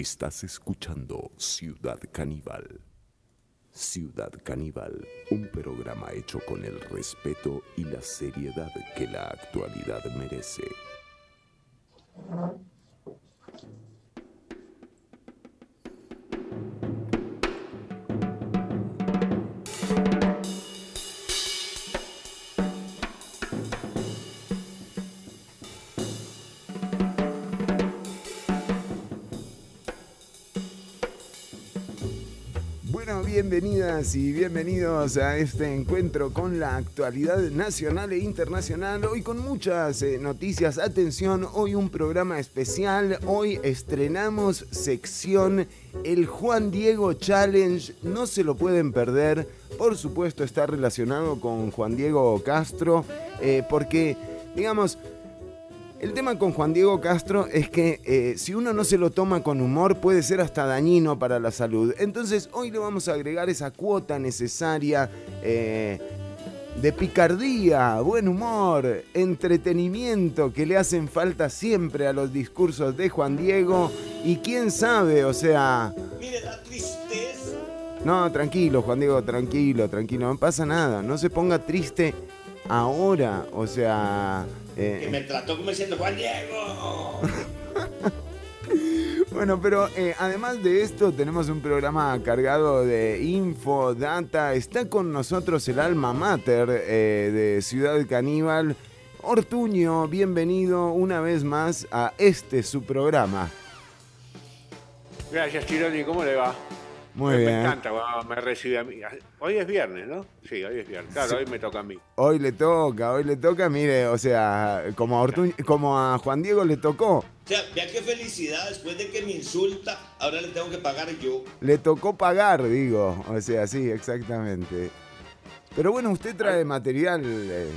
Estás escuchando Ciudad Caníbal. Ciudad Caníbal, un programa hecho con el respeto y la seriedad que la actualidad merece. Y bienvenidos a este encuentro con la actualidad nacional e internacional. Hoy con muchas eh, noticias. Atención, hoy un programa especial. Hoy estrenamos sección El Juan Diego Challenge. No se lo pueden perder. Por supuesto está relacionado con Juan Diego Castro. eh, porque, digamos, el tema con Juan Diego Castro es que eh, si uno no se lo toma con humor puede ser hasta dañino para la salud. Entonces hoy le vamos a agregar esa cuota necesaria eh, de picardía, buen humor, entretenimiento que le hacen falta siempre a los discursos de Juan Diego. Y quién sabe, o sea... Mire la tristeza. No, tranquilo, Juan Diego, tranquilo, tranquilo, no pasa nada. No se ponga triste ahora, o sea... eh, Que me trató como diciendo Juan Diego. Bueno, pero eh, además de esto tenemos un programa cargado de info, data. Está con nosotros el alma mater eh, de Ciudad Caníbal. Ortuño, bienvenido una vez más a este su programa. Gracias, Chironi, ¿cómo le va? Muy me, bien. Me encanta cuando me recibe a mí. Hoy es viernes, ¿no? Sí, hoy es viernes. Claro, Sí. hoy me toca a mí. Hoy le toca, hoy le toca, mire, o sea, como a, Ortuño- como a Juan Diego le tocó, O sea, vea qué felicidad. Después de que me insulta, ahora le tengo que pagar yo. le tocó pagar, digo. O sea, sí, exactamente. Pero bueno, usted trae material. eh,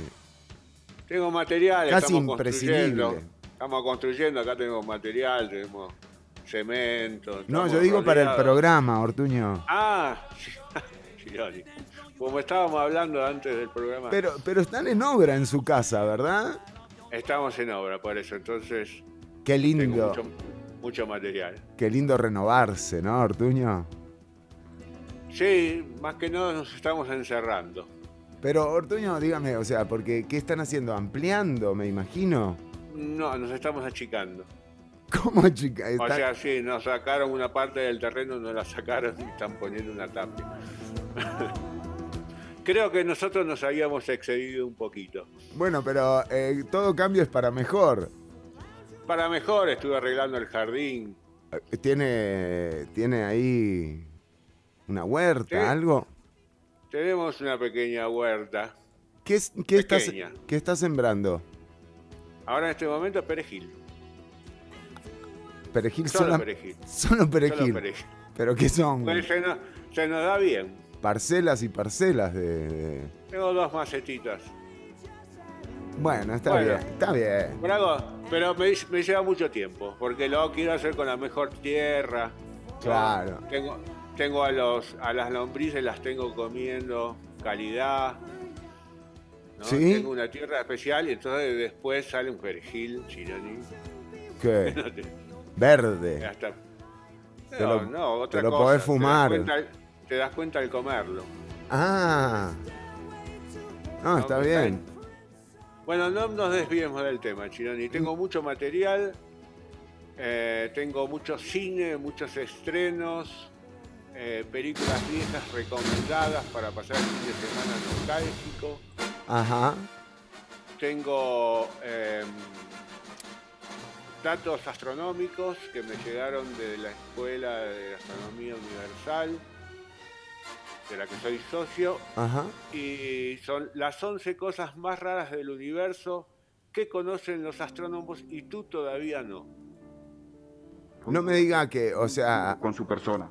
Tengo material, Casi estamos imprescindible. construyendo. Estamos construyendo, acá tenemos material, tenemos cemento. No, yo digo para el programa, Ortuño. Ah, Chironi. Como estábamos hablando antes del programa, Pero, pero están en obra en su casa, ¿verdad? estamos en obra, por eso. Entonces, Qué lindo, mucho, mucho material. qué lindo renovarse, ¿no, Ortuño? Sí, más que nada nos estamos encerrando. Pero Ortuño, dígame, o sea, porque ¿qué están haciendo? Ampliando, me imagino. No, nos estamos achicando. ¿Cómo, chica? O sea, sí, nos sacaron una parte del terreno, nos la sacaron y están poniendo una tapia. Creo que nosotros nos habíamos excedido un poquito. Bueno, pero eh, todo cambio es para mejor. Para mejor, estuve arreglando el jardín. Eh, ¿Tiene, tiene ahí una huerta, Sí. algo? Tenemos una pequeña huerta. ¿Qué, es- qué estás. ¿Qué está sembrando? Ahora en este momento perejil. Perejil Solo perejil. Solo perejil. Solo perejil. ¿Pero qué son? Pues se nos, se nos da bien. Parcelas y parcelas de... de- Tengo dos macetitas. Bueno, está Bueno. bien, está bien. Pero me, me lleva mucho tiempo, porque lo quiero hacer con la mejor tierra. Claro. Tengo, tengo a, los, a las lombrices, las tengo comiendo calidad. ¿no? ¿Sí? Tengo una tierra especial y entonces después sale un perejil chironi. ¿Qué? Te- Verde. hasta- Te no, lo- no, otra te lo cosa, podés das fumar. cuenta Te das cuenta al comerlo. Ah. No, No, está está bien. Bueno, no nos desviemos del tema, Chironi. Tengo mucho material, eh, tengo mucho cine, muchos estrenos, eh, películas viejas recomendadas para pasar el fin de semana nostálgico. Ajá. Tengo eh, datos astronómicos que me llegaron de la Escuela de Astronomía Universal, de la que soy socio, Ajá. y son las 11 cosas más raras del universo que conocen los astrónomos y tú todavía no. No me diga que, o sea, con su persona.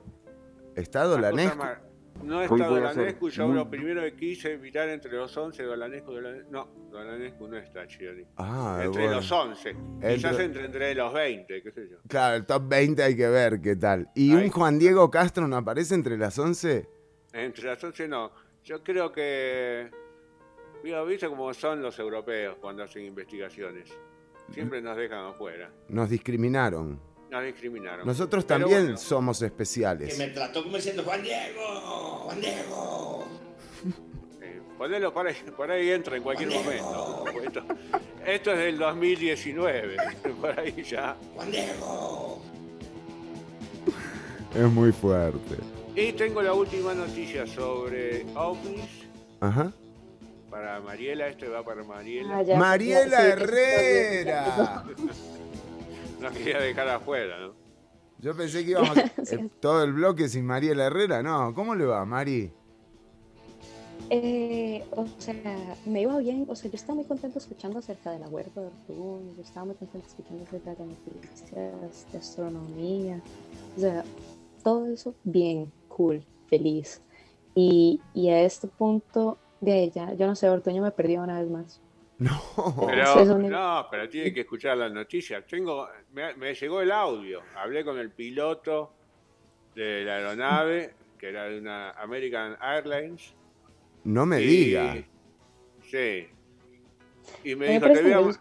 cosa Dolanescu. más- No está Dolanescu, yo muy- lo primero que quise evitar entre los 11, Dolanescu, Dolanescu. No, Dolanescu no está, Chironi. Ah, entre bueno. los 11. Quizás Entre- entre, entre los 20, qué sé yo. Claro, el top 20 hay que ver qué tal. ¿Y un Juan Diego Castro no aparece entre las 11? Entre las 11 no. Yo creo que. Mira, ¿viste cómo son los europeos cuando hacen investigaciones? Siempre nos dejan afuera. Nos discriminaron. Nos discriminaron. Nosotros Pero también bueno, somos Que especiales. me trató como diciendo, Juan Diego, Juan Diego. eh, ponelo por ahí, por ahí entra en cualquier momento. Esto, esto es del 2019, por ahí ya. Juan Diego. Es muy fuerte. Y tengo la última noticia sobre ovnis Ajá. para Mariela. Este va para Mariela. Ah, Mariela sí, Herrera. No quería dejar afuera, ¿no? Yo pensé que íbamos eh, todo el bloque sin Mariela Herrera. No, ¿cómo le va, Mari? Eh, o sea, me iba bien, o sea, yo estaba muy contento escuchando acerca de la huerta de Ortún, yo estaba muy contento escuchando acerca de noticias, de astronomía, o sea, todo eso bien, cool, feliz. Y, y a este punto de ella, yo no sé, Ortuño me perdió una vez más. No. Pero, sí, es un- no, pero tiene que escuchar las noticias. Tengo, me, me llegó el audio. Hablé con el piloto de la aeronave, que era de una American Airlines. No me y- diga. Sí. Y me Me dijo, te voy, a, que yo-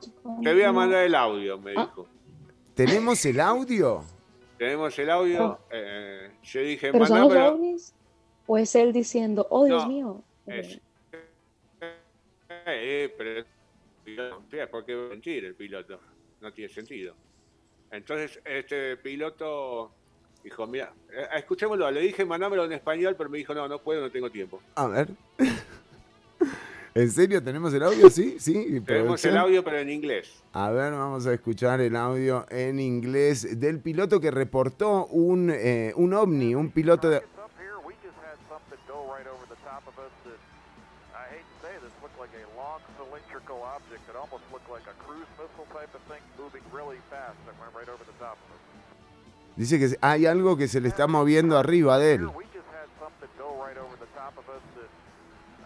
te voy a mandar el audio, me Ah. dijo. ¿Tenemos el audio? Tenemos el audio. Oh. eh, yo dije, ¿Pero son los ovnis? ¿O es él diciendo, oh Dios No, mío? Es- eh, pero ¿por qué mentir el piloto? No tiene sentido. Entonces, este piloto dijo, mira, eh, escuchémoslo, le dije mandámelo en español, pero me dijo, no, no puedo, no tengo tiempo. A ver. ¿En serio tenemos el audio? Sí, sí. Tenemos el audio, pero en inglés. A ver, vamos a escuchar el audio en inglés del piloto que reportó un, eh, un ovni, un piloto de... cylindrical object that almost looked like a cruise missile type of thing moving really fast that went right over the top of us. Dice que hay algo que se le está moviendo arriba de él. Here, we just had something go right over the top of us that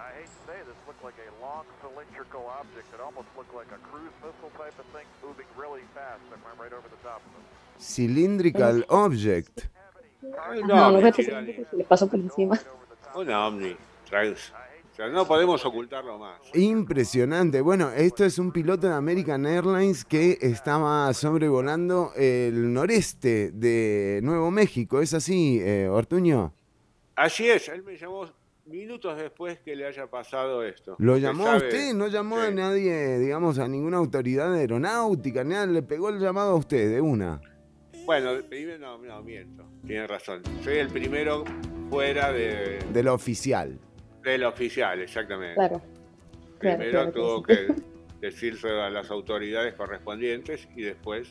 I hate to say this looked like a long cylindrical object that almost looked like a cruise missile type of thing moving really fast that went right over the top of us. Cylindrical Object. Un No, no O sea, no podemos ocultarlo más. Impresionante. Bueno, esto es un piloto de American Airlines que estaba sobrevolando el noreste de Nuevo México. ¿Es así, eh, Ortuño? Así es, él me llamó minutos después que le haya pasado esto. ¿Lo llamó a usted? ¿No llamó a nadie, digamos, a ninguna autoridad aeronáutica? Nada, le pegó el llamado a usted de una. Bueno, primero no, no, miento, tiene razón. Soy el primero fuera de, De lo oficial. Del oficial, exactamente. Claro. claro, primero claro que tuvo sí. que decirse a las autoridades correspondientes y después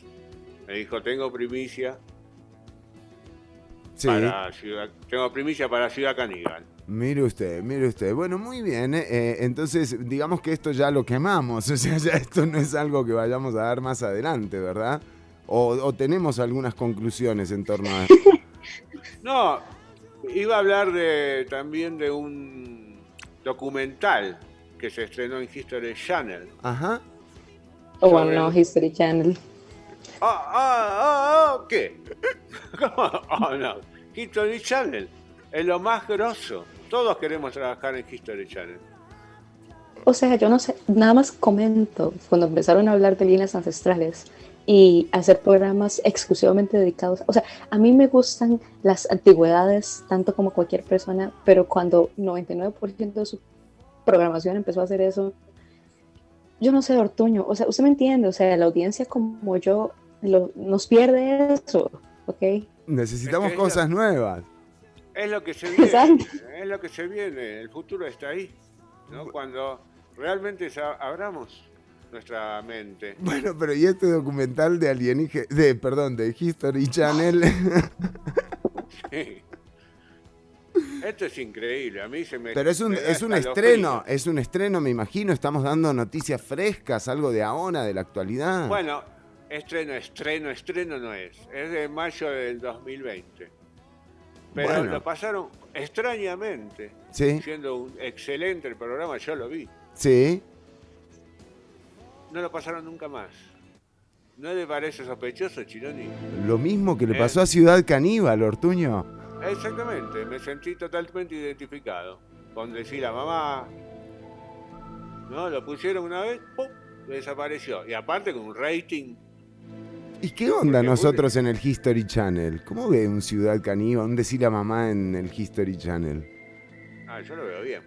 me dijo, tengo primicia Sí. para Ciudad, tengo primicia para Ciudad Caníbal. Mire usted, mire usted. Bueno, muy bien. ¿eh? Eh, entonces, digamos que esto ya lo quemamos. O sea, ya esto no es algo que vayamos a dar más adelante, ¿verdad? O, o tenemos algunas conclusiones en torno a... No, iba a hablar de, también de un documental que se estrenó en History Channel. Ajá. O bueno, no, History Channel. Ah, ah, ah, ah, ¿qué? ¿Cómo? Oh, no. History Channel es lo más grosso. Todos queremos trabajar en History Channel. O sea, yo no sé, nada más comento cuando empezaron a hablar de líneas ancestrales y hacer programas exclusivamente dedicados. O sea, a mí me gustan las antigüedades tanto como cualquier persona, pero cuando 99% de su programación empezó a hacer eso, yo no sé, Ortuño, o sea, usted me entiende, o sea, la audiencia como yo lo- nos pierde eso, ¿ok? Necesitamos Es que cosas nuevas. Es lo que se viene. Exacto. Es lo que se viene. El futuro está ahí. ¿no? Cuando realmente abramos nuestra mente. Bueno, pero ¿y este documental de alienígenas, de, perdón, de History Channel? Sí. Esto es increíble. A mí se me. pero es un, es un estreno, es un estreno, me imagino. Estamos dando noticias frescas, algo de ahora, de la actualidad. Bueno, estreno, estreno, estreno no es. Es de mayo del 2020. Pero Bueno. lo pasaron extrañamente. Sí, Siendo un excelente el programa, yo lo vi. sí. No lo pasaron nunca más. ¿No le parece sospechoso, Chironi? Lo mismo que le Eh. pasó a Ciudad Caníbal, Ortuño. Exactamente, me sentí totalmente identificado. Con decir a mamá, ¿no? Lo pusieron una vez, ¡pum! desapareció. Y aparte con un rating ¿Y qué onda Porque nosotros en el History Channel? ¿Cómo ve un Ciudad Caníbal, un decir a mamá en el History Channel? Ah, yo lo veo bien.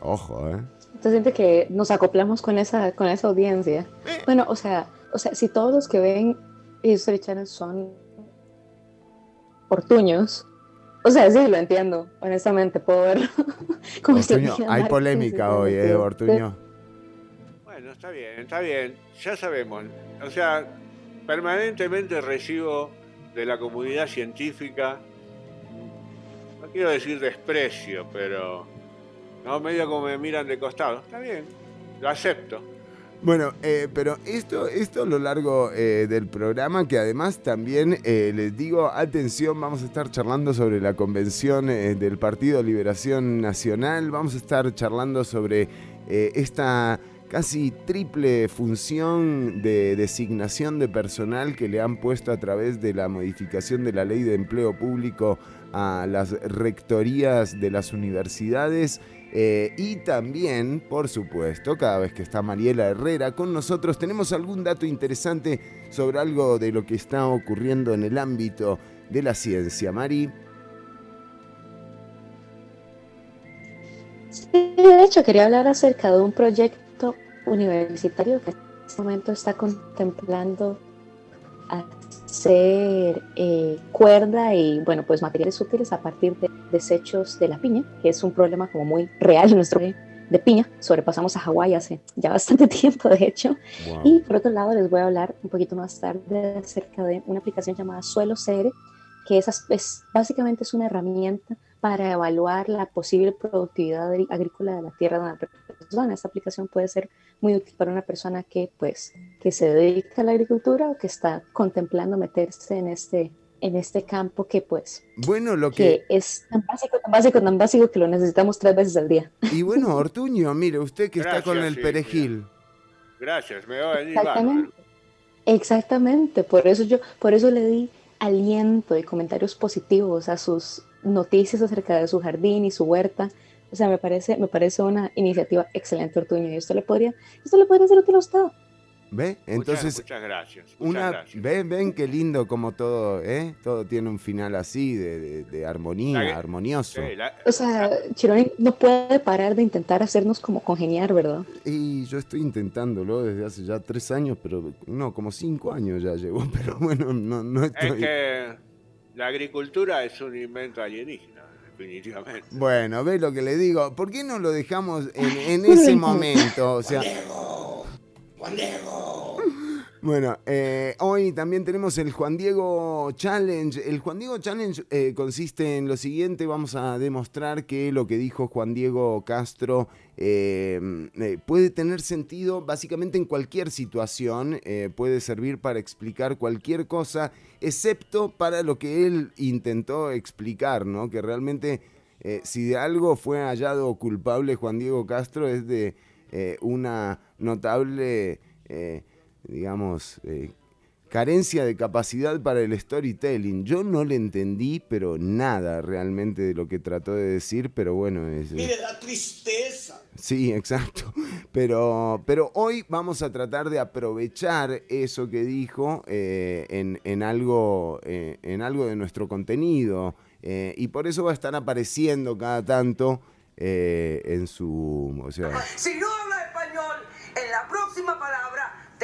Ojo, ¿eh? Entonces siente que nos acoplamos con esa, con esa audiencia. Bueno, o sea, o sea, si todos los que ven History Channel son portuños, o sea, sí, lo entiendo, honestamente, puedo verlo. como Ortuño, hay polémica hoy, ¿eh, Ortuño? Bueno, está bien, está bien. Ya sabemos. O sea, permanentemente recibo de la comunidad científica, no quiero decir desprecio, pero no medio como me miran de costado. Está bien, lo acepto. Bueno, eh, pero esto, esto a lo largo eh, del programa, que además también eh, les digo, atención, vamos a estar charlando sobre la convención del Partido Liberación Nacional, vamos a estar charlando sobre esta casi triple función de designación de personal que le han puesto a través de la modificación de la ley de empleo público a las rectorías de las universidades. Eh, y también, por supuesto, cada vez que está Mariela Herrera con nosotros, tenemos algún dato interesante sobre algo de lo que está ocurriendo en el ámbito de la ciencia. Mari. Sí, de hecho, quería hablar acerca de un proyecto universitario que en este momento está contemplando hacer eh, cuerda y, bueno, pues materiales útiles a partir de desechos de la piña, que es un problema como muy real en nuestro país, de piña. Sobrepasamos a Hawái hace ya bastante tiempo, de hecho. Y por otro lado, les voy a hablar un poquito más tarde acerca de una aplicación llamada Suelo CR, que es, es- básicamente es una herramienta para evaluar la posible productividad agrícola de la tierra de una persona. Esta aplicación puede ser muy útil para una persona que, pues, que se dedica a la agricultura o que está contemplando meterse en este, en este campo que, pues, Bueno, lo que... que es tan básico, tan básico, tan básico que lo necesitamos tres veces al día. Y bueno, Ortuño, mire, usted que está con el sí, perejil. Gracias, me va a venir. Exactamente. Exactamente, por eso yo, por eso le di aliento y comentarios positivos a sus noticias acerca de su jardín y su huerta. O sea, me parece, me parece una iniciativa excelente, Ortuño, y esto le podría, esto le podría ser útil a usted. ¿Ve? Entonces, muchas, muchas gracias. muchas una, gracias. ven, ven qué lindo como todo, ¿eh? Todo tiene un final así, de, de- de armonía, La- armonioso. Sí, la- O sea, Chironi no puede parar de intentar hacernos como congeniar, ¿verdad? Y yo estoy intentándolo desde hace ya tres años, pero no, como cinco años ya llevo, pero bueno, no, no es estoy... que la agricultura es un invento alienígena, definitivamente. Bueno, ve lo que le digo. ¿Por qué no lo dejamos en, en ese momento? O sea. Bueno, eh, hoy también tenemos el Juan Diego Challenge. El Juan Diego Challenge eh, consiste en lo siguiente, vamos a demostrar que lo que dijo Juan Diego Castro eh, eh, puede tener sentido básicamente en cualquier situación, eh, puede servir para explicar cualquier cosa, excepto para lo que él intentó explicar, ¿no? Que realmente si de algo fue hallado culpable Juan Diego Castro es de una notable... digamos, eh, carencia de capacidad para el storytelling. Yo no le entendí, pero nada realmente de lo que trató de decir, pero bueno, es... eh, Mire, da tristeza. Sí, exacto. Pero, pero hoy vamos a tratar de aprovechar eso que dijo eh, en, en algo, eh, en algo de nuestro contenido. eh, y por eso va a estar apareciendo cada tanto eh, en su... O sea, Si no hablas español, en la próxima palabra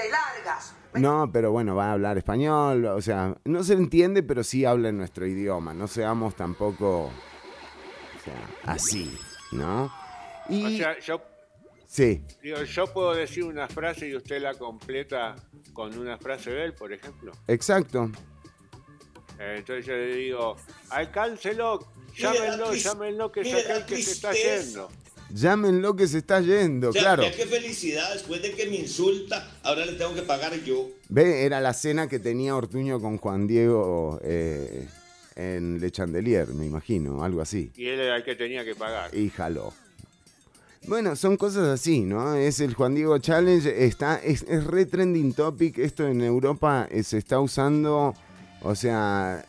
te largas. No, pero bueno, va a hablar español, o sea, no se entiende, pero sí habla en nuestro idioma. No seamos tampoco o sea, así, ¿no? Y O sea, yo, sí, digo, yo puedo decir una frase y usted la completa con una frase de él, por ejemplo. exacto. Eh, entonces yo le digo, alcáncelo, llámenlo, llámenlo que es aquel que se está yendo. Llámenlo que se está yendo, O sea, claro. ya qué felicidad, después de que me insulta, ahora le tengo que pagar yo. Ve, era la cena que tenía Ortuño con Juan Diego eh, en Le Chandelier, me imagino, algo así. Y él era el que tenía que pagar. y jaló. Bueno, son cosas así, ¿no? Es el Juan Diego Challenge, está, es, es re trending topic, esto en Europa eh, se está usando, o sea,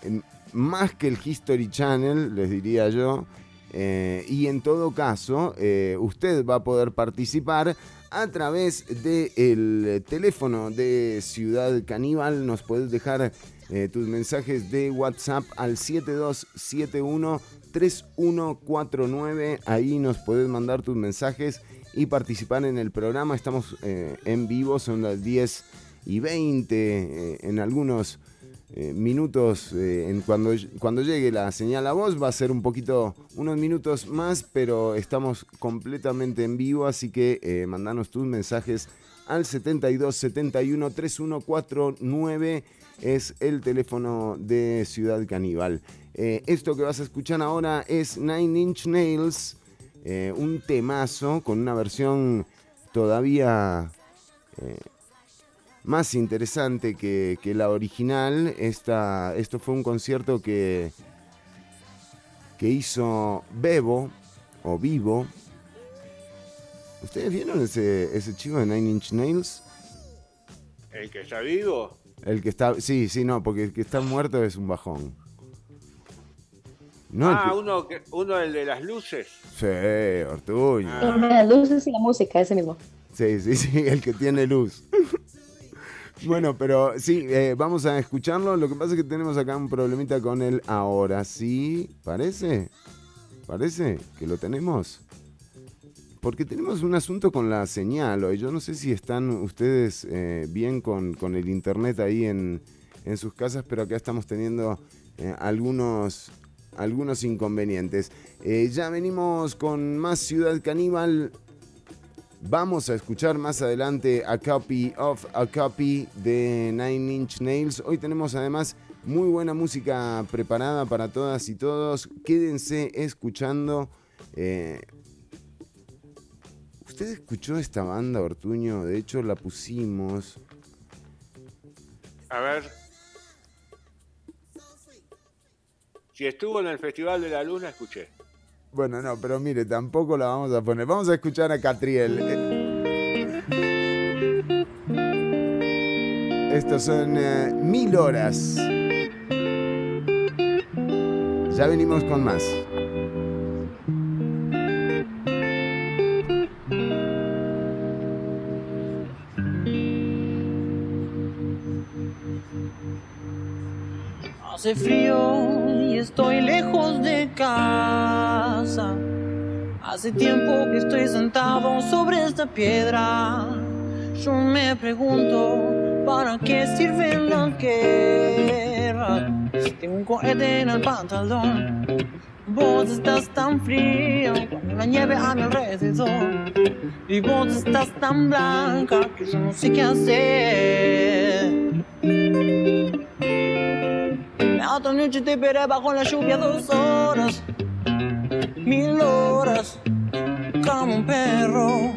más que el History Channel, les diría yo, eh, y en todo caso, eh, usted va a poder participar a través del teléfono de Ciudad Caníbal. Nos puedes dejar eh, tus mensajes de WhatsApp al 7271 3149. Ahí nos puedes mandar tus mensajes y participar en el programa. Estamos en vivo, son las 10 y 20 eh, en algunos eh, minutos. en cuando, cuando llegue la señal a voz va a ser un poquito, unos minutos más, pero estamos completamente en vivo, así que mandanos tus mensajes al 72 71 3149 es el teléfono de Ciudad Caníbal. esto que vas a escuchar ahora es Nine Inch Nails eh, un temazo con una versión todavía eh, más interesante que, la original. Esta, esto fue un concierto que, que hizo Bebo o Vivo. ¿Ustedes vieron ese, ese chico de Nine Inch Nails? ¿El que está vivo? El que está. Sí, sí, no, porque el que está muerto es un bajón ah, uno, uno el de las luces. Sí, Ortuño. El de las luces y la música, ese mismo. Sí, sí, sí, el que tiene luz. Bueno, pero sí, eh, vamos a escucharlo. Lo que pasa es que tenemos acá un problemita con él ahora. ¿Sí? ¿Parece? ¿Parece que lo tenemos? Porque tenemos un asunto con la señal hoy. Yo no sé si están ustedes eh, bien con, el internet ahí en, sus casas, pero acá estamos teniendo eh, algunos algunos inconvenientes. Ya venimos con más Ciudad Caníbal. Vamos a escuchar más adelante a Copy of a Copy de Nine Inch Nails. Hoy tenemos además muy buena música preparada para todas y todos. Quédense escuchando. Eh, ¿Usted escuchó esta banda, Ortuño? De hecho, la pusimos. A ver. Si estuvo en el Festival de la Luna, escuché. Bueno, no, pero mire, tampoco la vamos a poner. Vamos a escuchar a Catriel. Estos son eh, mil horas. Ya venimos con más. Hace frío estoy lejos de casa. Hace tiempo que estoy sentado sobre esta piedra. Yo me pregunto, ¿para qué sirven las guerras? Tengo un cohete en el pantalón. Vos estás tan frío con la nieve a mi alrededor. Y vos estás tan blanca que yo no sé qué hacer. Otra noche te esperé bajo la lluvia dos horas, mil horas, como un perro.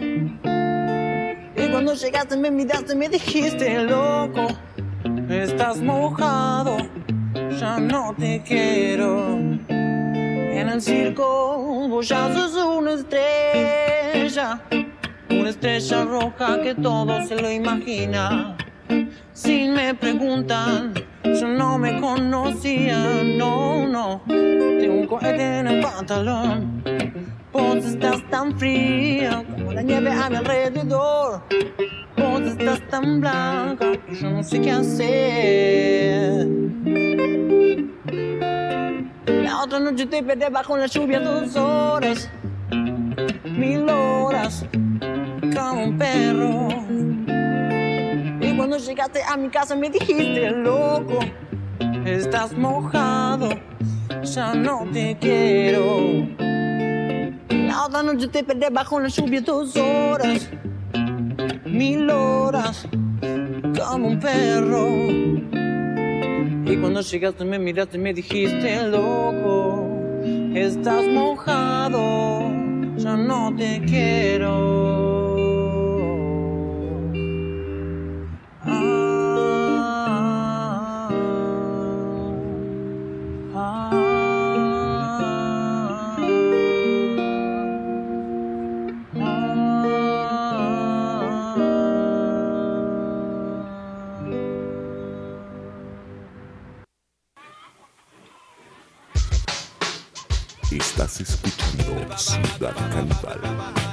Y cuando llegaste me miraste, me dijiste, loco, estás mojado, ya no te quiero. En el circo vos ya sos una estrella, una estrella roja que todo se lo imagina. Si me preguntan, yo no me conocía, no, no. Tengo un cohete en el pantalón. Vos estás tan fría como la nieve a mi alrededor. Vos estás tan blanca que yo no sé qué hacer. La otra noche te perdí bajo la lluvia dos horas, mil horas, como un perro cuando llegaste a mi casa me dijiste, loco, estás mojado, ya no te quiero. La otra noche te perdí bajo la lluvia dos horas, mil horas, como un perro. Y cuando llegaste me miraste y me dijiste, loco, estás mojado, ya no te quiero. Estás escuchando Ciudad Caníbal.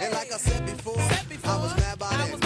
And like I said before, I was mad about. It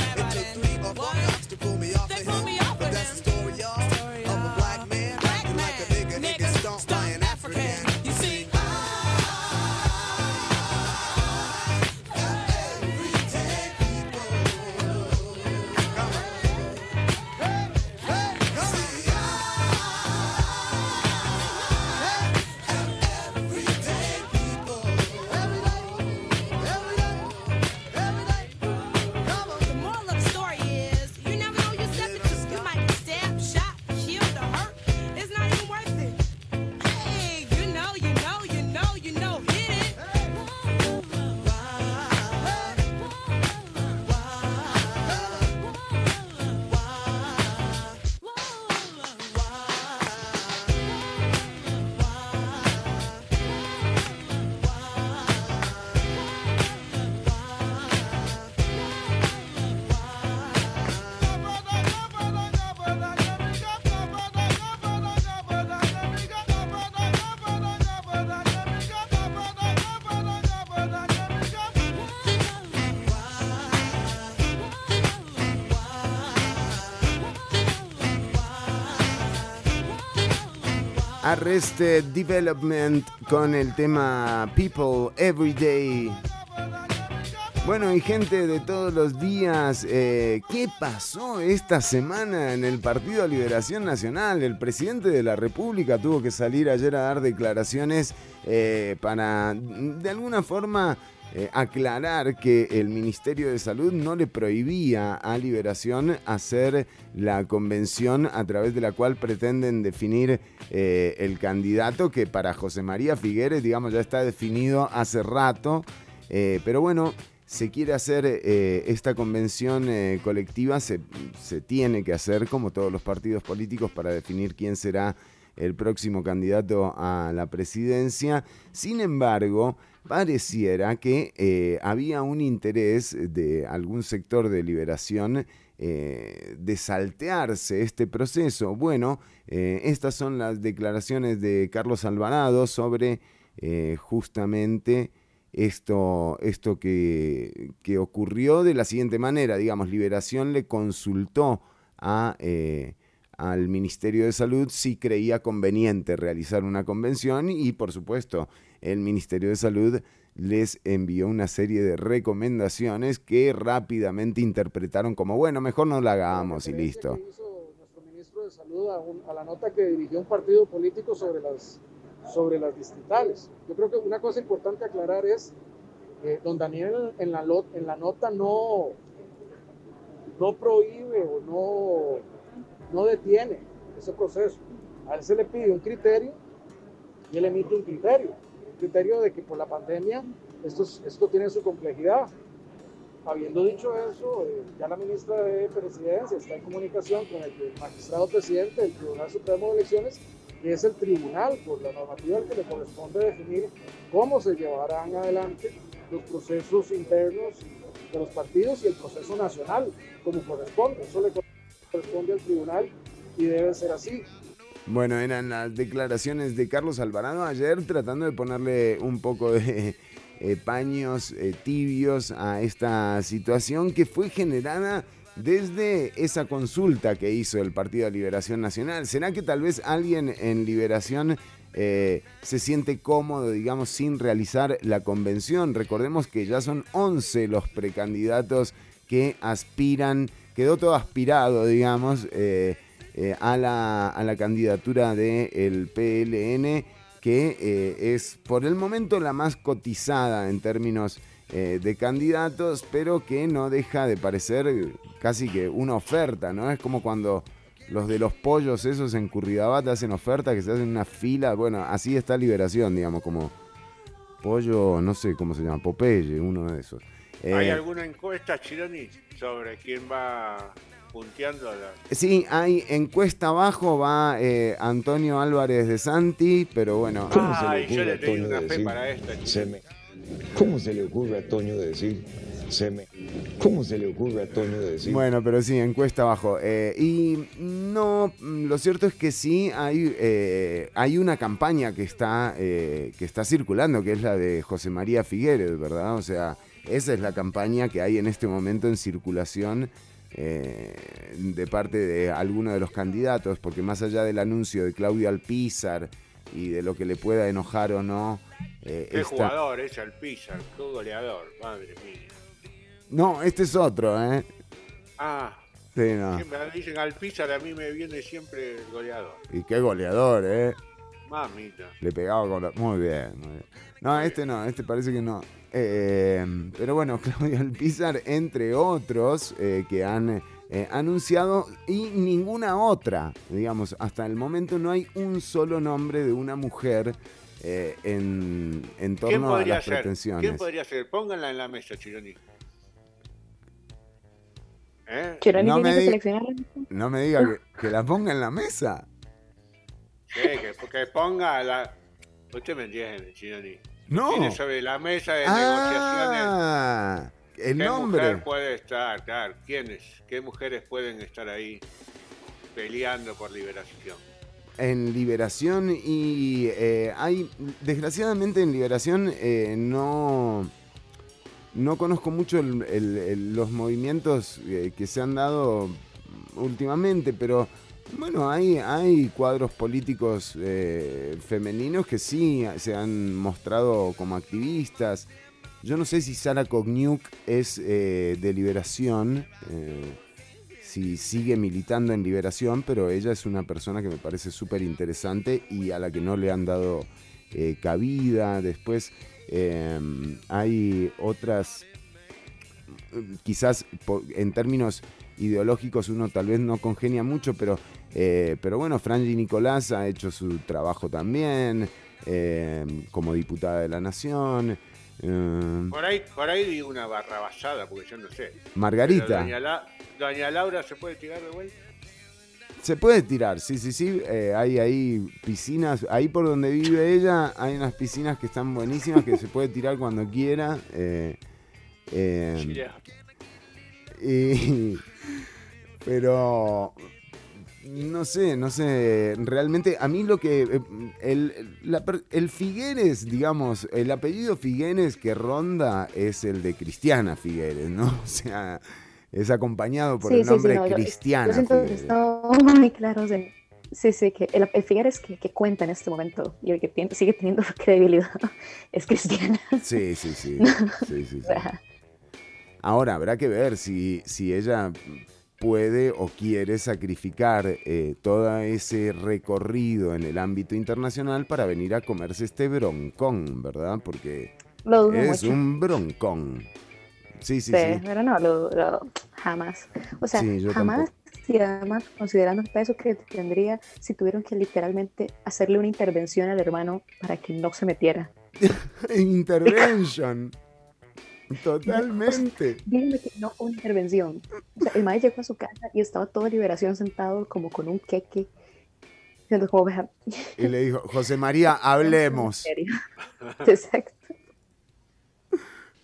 Arrested Development con el tema People Everyday. Bueno, y gente de todos los días, eh, ¿qué pasó esta semana en el Partido Liberación Nacional? El presidente de la República tuvo que salir ayer a dar declaraciones eh, para, de alguna forma, eh, aclarar que el Ministerio de Salud no le prohibía a Liberación hacer la convención a través de la cual pretenden definir eh, el candidato que para José María Figueres, digamos, ya está definido hace rato. Eh, pero bueno, se quiere hacer esta convención colectiva, se tiene que hacer como todos los partidos políticos para definir quién será el próximo candidato a la presidencia. Sin embargo, pareciera que eh, había un interés de algún sector de liberación eh, de saltearse este proceso. Bueno, eh, estas son las declaraciones de Carlos Alvarado sobre justamente esto, esto que, ocurrió de la siguiente manera. Digamos, Liberación le consultó a... al Ministerio de Salud si creía conveniente realizar una convención y por supuesto el Ministerio de Salud les envió una serie de recomendaciones que rápidamente interpretaron como bueno, mejor no la hagamos y listo. nuestro ministro de Salud a, un- a la nota que dirigió un partido político sobre las, sobre las distritales. Yo creo que una cosa importante aclarar es, eh, don Daniel en la, en la nota no, no prohíbe o no, no detiene ese proceso. A él se le pide un criterio y él emite un criterio. Un criterio de que por la pandemia esto, es- esto tiene su complejidad. Habiendo dicho eso, eh, ya la ministra de Presidencia está en comunicación con el magistrado presidente del Tribunal Supremo de Elecciones, que es el tribunal, por la normativa al que le corresponde definir cómo se llevarán adelante los procesos internos de los partidos y el proceso nacional, como corresponde. Eso le corresponde al tribunal y debe ser así. Bueno, eran las declaraciones de Carlos Alvarado ayer tratando de ponerle un poco de eh, paños eh, tibios a esta situación que fue generada desde esa consulta que hizo el Partido de Liberación Nacional. ¿Será que tal vez alguien en Liberación eh, se siente cómodo, digamos, sin realizar la convención? Recordemos que ya son 11 los precandidatos que aspiran, quedó todo aspirado, digamos, eh, eh, a, la, a la candidatura del PLN, que eh, es por el momento la más cotizada en términos de candidatos, pero que no deja de parecer casi que una oferta, ¿no? Es como cuando los de los pollos esos en Curridabat hacen oferta, que se hacen una fila, bueno, así está Liberación, digamos, como pollo, no sé cómo se llama, Popeye, uno de esos. ¿Hay Eh, alguna encuesta, Chironi, sobre quién va punteando la... Sí, hay encuesta abajo, va eh, Antonio Álvarez de Santi, pero bueno. Ay, yo le tengo una fe para esta. Se me- ¿Cómo se le ocurre a Toño de decir? Se me... ¿Cómo se le ocurre a Toño de decir? Bueno, pero sí, encuesta abajo. Eh, y no, mm, lo cierto es que sí hay, eh, hay una campaña que está, eh, que está circulando, que es la de José María Figueres, ¿verdad? O sea, esa es la campaña que hay en este momento en circulación eh, de parte de alguno de los candidatos, porque más allá del anuncio de Claudio Alpizar y de lo que le pueda enojar o no, eh, Qué esta- jugador es Alpizar, qué goleador, madre mía. No, este es otro, ¿eh? Ah, Sí, no. siempre dicen Alpizar, a mí me viene siempre el goleador. Y qué goleador, ¿eh? Mamita. Le pegaba con la... Muy bien, muy bien. No, este no, este parece que no. Eh, pero bueno, Claudio Alpizar, entre otros, eh, que han eh, anunciado y ninguna otra, digamos, hasta el momento no hay un solo nombre de una mujer eh, en, en ¿Quién torno a las ser? pretensiones. ¿Quién podría ser? Pónganla en la mesa, Chironi. ¿Eh? Chironi No tiene me que di- seleccionar. No me diga que, que la ponga en la mesa. Sí, que, que ponga la... Usted me entiende, Chironi. No. Tiene sobre la mesa de negociaciones. Ah, el ¿Qué nombre. mujer puede estar? Claro, ¿quiénes? ¿Qué mujeres pueden estar ahí peleando por liberación? en Liberación y eh, hay, desgraciadamente en Liberación eh, no, no conozco mucho el- el- el- los movimientos eh, que se han dado últimamente, pero bueno, hay, hay cuadros políticos eh, femeninos que sí se han mostrado como activistas. Yo no sé si Sara Kogniuk es eh, de Liberación. eh, si sigue militando en Liberación, pero ella es una persona que me parece súper interesante y a la que no le han dado eh, cabida. Después hay otras, quizás en términos ideológicos uno tal vez no congenia mucho, pero, eh, pero bueno, Frangi Nicolás ha hecho su trabajo también eh, como diputada de la Nación. eh, Por ahí, por ahí digo una barrabasada, porque yo no sé. Margarita. Doña, La- Doña Laura se puede tirar de vuelta. Se puede tirar, sí, sí, sí. hay ahí piscinas, ahí por donde vive ella, hay unas piscinas que están buenísimas que se puede tirar cuando quiera. Chile. y- pero no sé, no sé. Realmente, a mí lo que. eh, El, la el Figueres, digamos, el apellido Figueres que ronda es el de Cristiana Figueres, ¿no? O sea, es acompañado por el nombre no, yo- Cristiana Yo siento que Figueres. está muy claro. sí. Sí, sí, que el, el Figueres que, que cuenta en este momento y el que tiene- sigue teniendo credibilidad es Cristiana. Sí, sí, sí. sí, sí, sí. Ahora habrá que ver si, si ella puede o quiere sacrificar eh, todo ese recorrido en el ámbito internacional para venir a comerse este broncón, ¿verdad? Porque Lo es mucho. un broncón. Sí, sí, sí, sí. pero no, lo, lo- jamás. O sea, Sí, jamás y además considerando el peso que tendría si tuvieron que literalmente hacerle una intervención al hermano para que no se metiera. Intervention. Totalmente. Díganme que no fue una intervención. O sea, el maestro llegó a su casa y estaba toda liberación sentado como con un queque. Diciendo como, "Vea, Y le dijo, José María, hablemos. en serio". Exacto.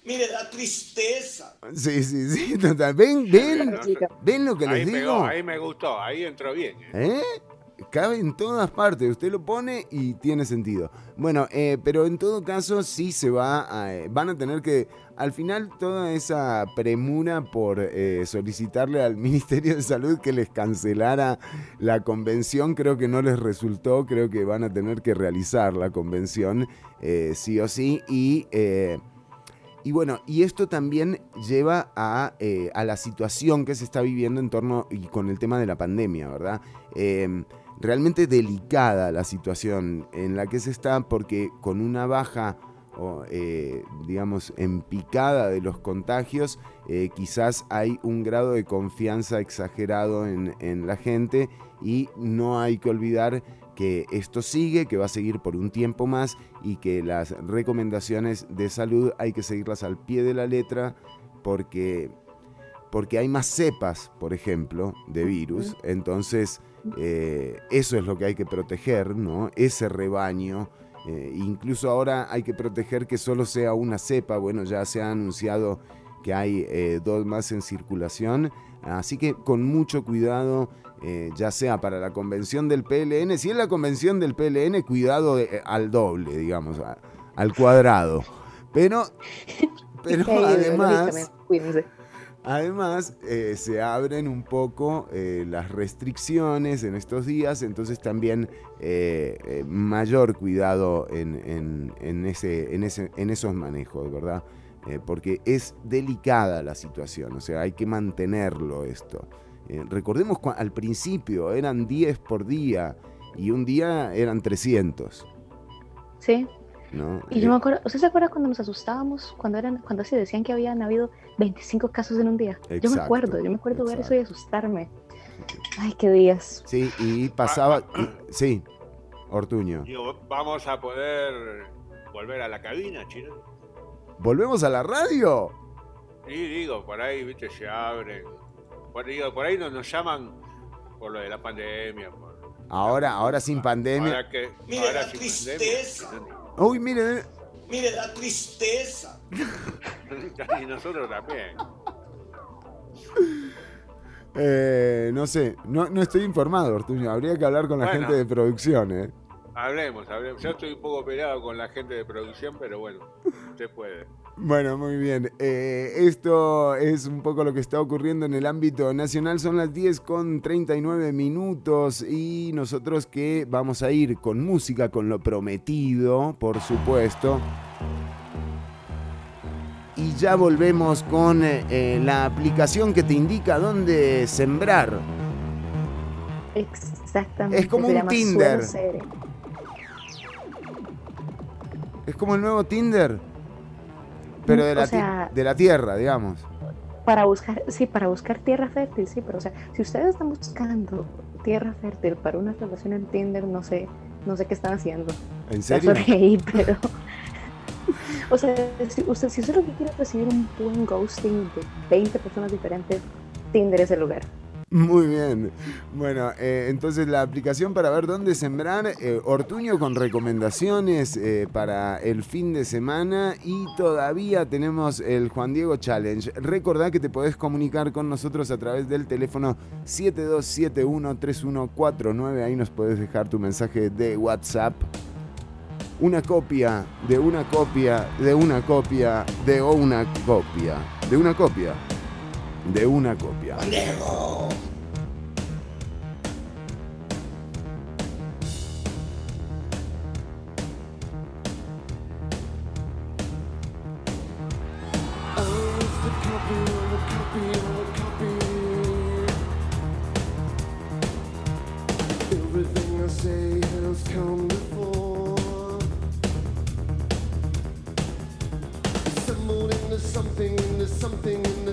Mire, da tristeza. Sí, sí, sí, total. ¿Ven, ven, ven lo que ahí les pegó, digo? ahí me gustó, ahí entró bien. ¿eh? ¿Eh? Cabe en todas partes, usted lo pone y tiene sentido. Bueno, eh, pero en todo caso sí se va a, eh, van a tener que, al final toda esa premura por eh, solicitarle al Ministerio de Salud que les cancelara la convención, creo que no les resultó, creo que van a tener que realizar la convención sí o sí y... y bueno, y esto también lleva a, a la situación que se está viviendo en torno y con el tema de la pandemia, ¿verdad? Realmente delicada la situación en la que se está porque con una baja, o, eh, digamos, en picada de los contagios, eh, quizás hay un grado de confianza exagerado en, en la gente y no hay que olvidar que esto sigue, que va a seguir por un tiempo más y que las recomendaciones de salud hay que seguirlas al pie de la letra porque, porque hay más cepas, por ejemplo, de virus. Entonces, eh, eso es lo que hay que proteger, ¿no? Ese rebaño. Eh, incluso ahora hay que proteger que solo sea una cepa. Bueno, ya se ha anunciado que hay eh, dos más en circulación. Así que con mucho cuidado, eh, ya sea para la convención del PLN, si es la convención del PLN, cuidado de- al doble, digamos, a- al cuadrado. Pero, pero además... Además, eh, se abren un poco eh, las restricciones en estos días, entonces también eh, eh, mayor cuidado en, en- en ese, en, ese- en esos manejos, ¿verdad? Eh, porque es delicada la situación, o sea, hay que mantenerlo esto. Recordemos al principio eran 10 por día y un día eran 300, Sí. ¿No? Y yo me acuerdo, ¿usted se acuerda cuando nos asustábamos? Cuando eran, cuando se decían que habían habido 25 casos en un día. yo me Exacto, acuerdo, yo me acuerdo ver eso y asustarme. Ay, qué días. Sí, y pasaba... y- sí, Ortuño. Digo, vamos a poder volver a la cabina, chino. ¿Volvemos a la radio? Y digo, por ahí, viste, se abren. Por, digo, por ahí no nos llaman por lo de la pandemia. por- Ahora, ahora sin pandemia. Ahora que, Mire, ahora da sin tristeza. Uy, mire, Mire, da tristeza. y nosotros también. eh, no sé, no, no estoy informado, Ortuño. Habría que hablar con la Bueno. gente de producción, ¿eh? Hablemos, hablemos. Yo estoy un poco peleado con la gente de producción, pero bueno, usted puede. Bueno, muy bien. Eh, esto es un poco lo que está ocurriendo en el ámbito nacional. Son las 10 con 39 minutos y nosotros que vamos a ir con música, con lo prometido, por supuesto. Y ya volvemos con eh, la aplicación que te indica dónde sembrar. Exactamente. Es como un Tinder. Es como el nuevo Tinder, pero de O la, sea- de la tierra, digamos. Para buscar, sí, para buscar tierra fértil, sí, pero o sea, si ustedes están buscando tierra fértil para una relación en Tinder, no sé, no sé qué están haciendo. ¿En serio? pero. O sea, si usted, si usted lo que quiere es recibir un buen ghosting de 20 personas diferentes, Tinder es el lugar. Muy bien. Bueno, eh, entonces la aplicación para ver dónde sembrar, eh, Ortuño con recomendaciones eh, para el fin de semana y todavía tenemos el Juan Diego Challenge. Recordá que te podés comunicar con nosotros a través del teléfono 72713149, ahí nos podés dejar tu mensaje de WhatsApp. Una copia de una copia de una copia de una copia de una copia de una copia. Something, into something, into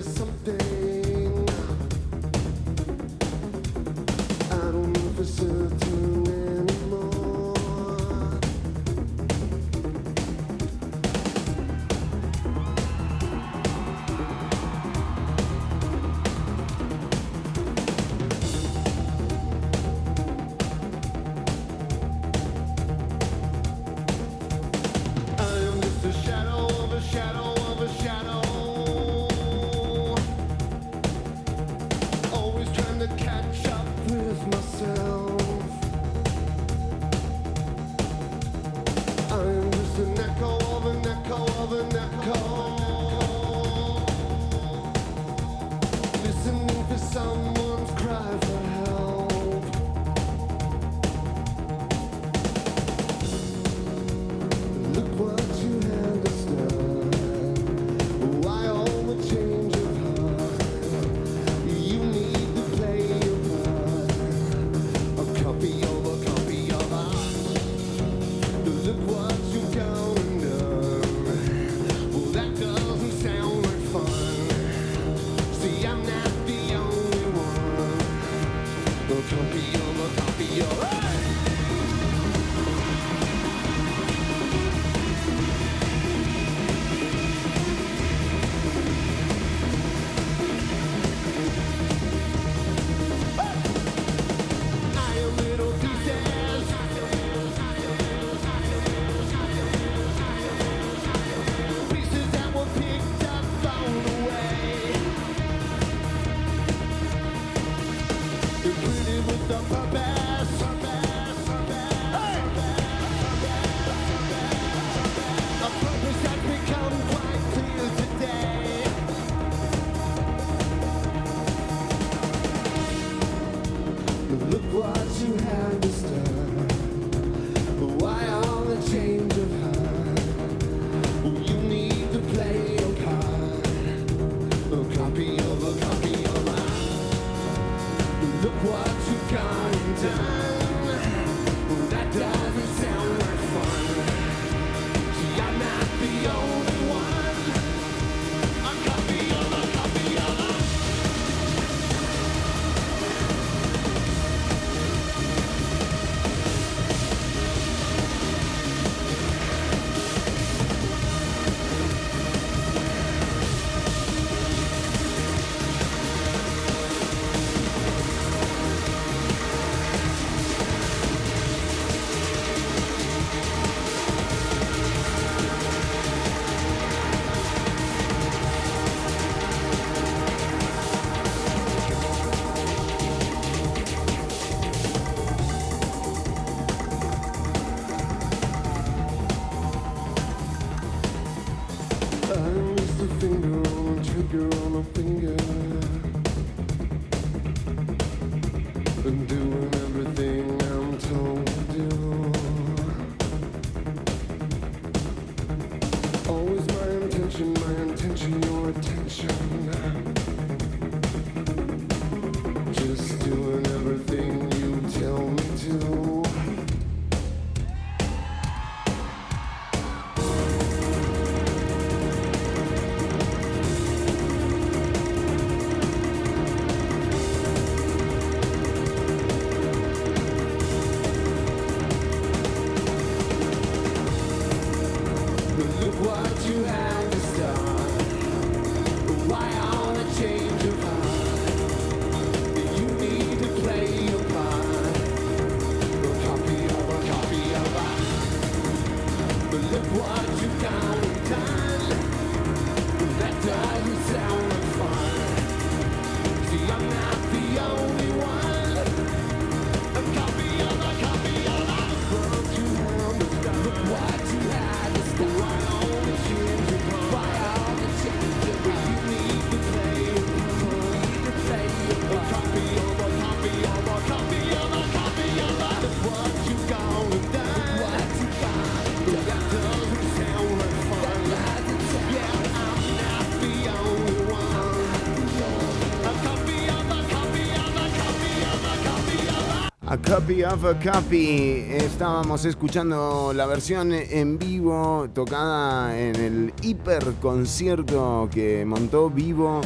copy of copy. Estábamos escuchando la versión en vivo tocada en el hiper concierto que montó Vivo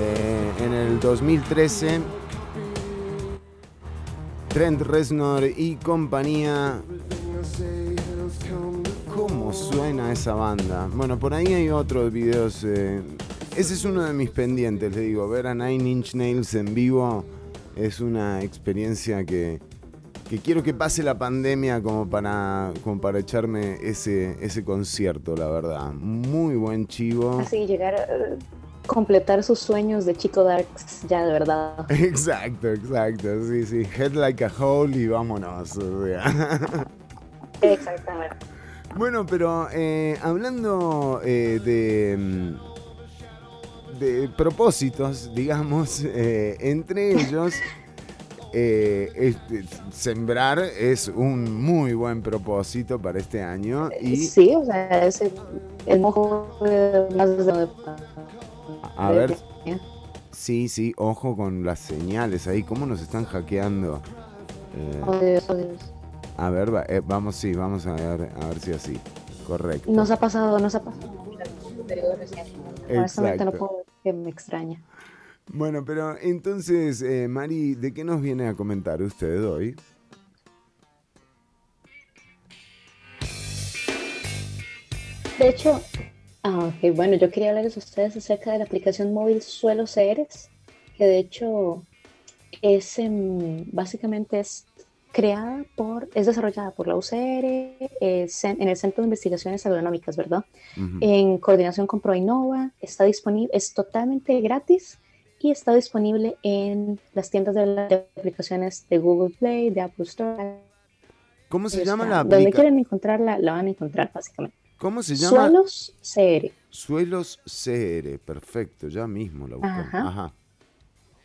eh, en el 2013. Trent Reznor y compañía. ¿Cómo suena esa banda? Bueno, por ahí hay otros videos. eh, ese es uno de mis pendientes, le digo. Ver a Nine Inch Nails en vivo es una experiencia que, que quiero que pase la pandemia como para, como para echarme ese, ese concierto, la verdad. Muy buen chivo. Así llegar a eh, completar sus sueños de Chico Darks ya de verdad. Exacto, exacto. Sí, sí. Head like a hole y vámonos. o sea. Exactamente. Bueno, pero eh, hablando eh, de, mm, de propósitos, digamos, eh, entre ellos, eh, este, sembrar es un muy buen propósito para este año. Y, Sí, o sea, es el, el mojo de más de a ver, sí, sí, ojo con las señales ahí, cómo nos están hackeando. Eh, Oh, Dios, oh, Dios. a ver, va- eh, vamos, sí, vamos a ver, a ver si así. Correcto. Nos ha pasado, nos ha pasado. Honestamente no Exacto. puedo que me extraña. Bueno, pero entonces, eh, Mari, ¿de qué nos viene a comentar usted hoy? De hecho, ah, bueno, yo quería hablarles a ustedes acerca de la aplicación móvil Suelo Ceres, que de hecho es em, básicamente es creada por, es desarrollada por la UCR en el Centro de Investigaciones Agronómicas, ¿verdad? En coordinación con ProInnova, está disponible, es totalmente gratis y está disponible en las tiendas de, las aplicaciones de Google Play, de Apple Store. ¿Cómo se llama la Donde aplicación? quieren encontrarla, la van a encontrar básicamente. ¿Cómo se llama? Suelos CR. Suelos CR, perfecto, ya mismo la buscamos. Ajá. Ajá.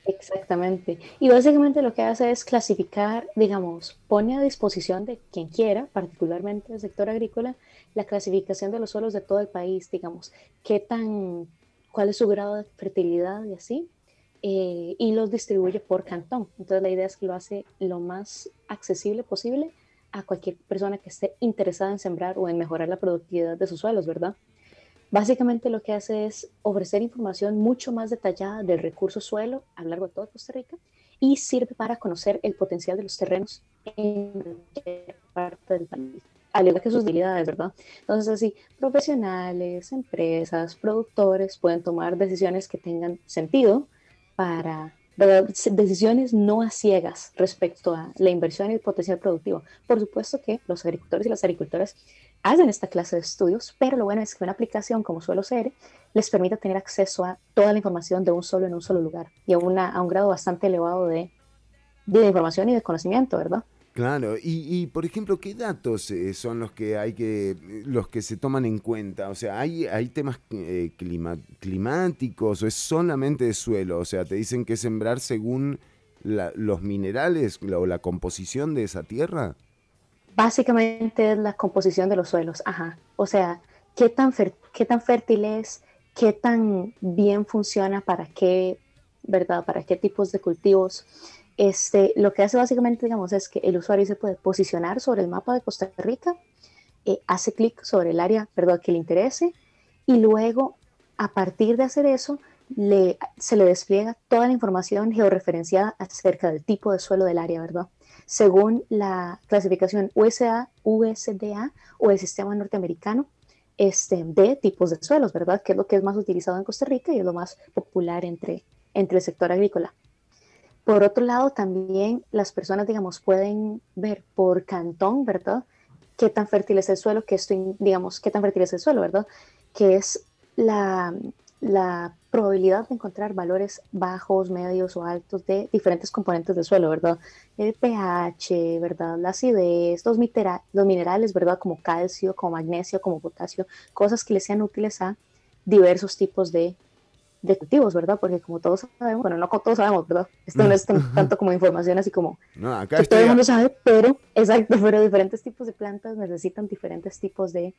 Exactamente. Y básicamente lo que hace es clasificar, digamos, pone a disposición de quien quiera, particularmente el sector agrícola, la clasificación de los suelos de todo el país, digamos, qué tan, cuál es su grado de fertilidad y así, eh, y los distribuye por cantón. Entonces la idea es que lo hace lo más accesible posible a cualquier persona que esté interesada en sembrar o en mejorar la productividad de sus suelos, ¿verdad? Básicamente lo que hace es ofrecer información mucho más detallada del recurso suelo a lo largo de toda Costa Rica y sirve para conocer el potencial de los terrenos en parte del país, al igual que sus debilidades, ¿verdad? Entonces así, profesionales, empresas, productores pueden tomar decisiones que tengan sentido para decisiones no a ciegas respecto a la inversión y el potencial productivo. Por supuesto que los agricultores y las agricultoras hacen esta clase de estudios, pero lo bueno es que una aplicación como Suelo CR les permite tener acceso a toda la información de un solo en un solo lugar y a, una, a un grado bastante elevado de, de información y de conocimiento, ¿verdad? Claro, y, por ejemplo, ¿qué datos eh, son los que hay que los que se toman en cuenta? O sea, hay, hay temas eh, climáticos o es solamente de suelo, o sea, te dicen que sembrar según los minerales o la composición de esa tierra. Básicamente es la composición de los suelos, ajá. O sea, qué tan, qué tan fértil es, qué tan bien funciona para qué, ¿verdad? Para qué tipos de cultivos. Este, lo que hace básicamente, digamos, es que el usuario se puede posicionar sobre el mapa de Costa Rica, eh, hace clic sobre el área, ¿verdad? Que le interese y luego, a partir de hacer eso, se le despliega toda la información georreferenciada acerca del tipo de suelo del área, ¿verdad? Según la clasificación USA, USDA o el sistema norteamericano este, de tipos de suelos, ¿verdad? Que es lo que es más utilizado en Costa Rica y es lo más popular entre, entre el sector agrícola. Por otro lado, también las personas, digamos, pueden ver por cantón, ¿verdad? Qué tan fértil es el suelo, que digamos, qué tan fértil es el suelo, ¿verdad? Que es la, la probabilidad de encontrar valores bajos, medios o altos de diferentes componentes del suelo, ¿verdad? El pH, ¿verdad? La acidez, los, los minerales, ¿verdad? Como calcio, como magnesio, como potasio, cosas que le sean útiles a diversos tipos de, de cultivos, ¿verdad? Porque como todos sabemos, bueno, no todos sabemos, ¿verdad? Esto no es tan- tanto como información así como No, acá que todo estoy. el mundo sabe, pero, exacto, pero diferentes tipos de plantas necesitan diferentes tipos de,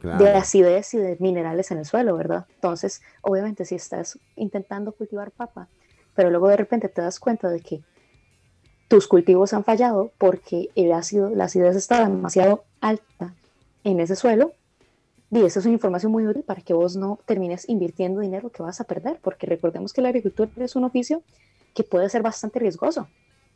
Claro. de acidez y de minerales en el suelo, ¿verdad? Entonces, obviamente, si estás intentando cultivar papa, pero luego de repente te das cuenta de que tus cultivos han fallado porque el ácido, la acidez está demasiado alta en ese suelo, y esa es una información muy útil para que vos no termines invirtiendo dinero que vas a perder, porque recordemos que la agricultura es un oficio que puede ser bastante riesgoso.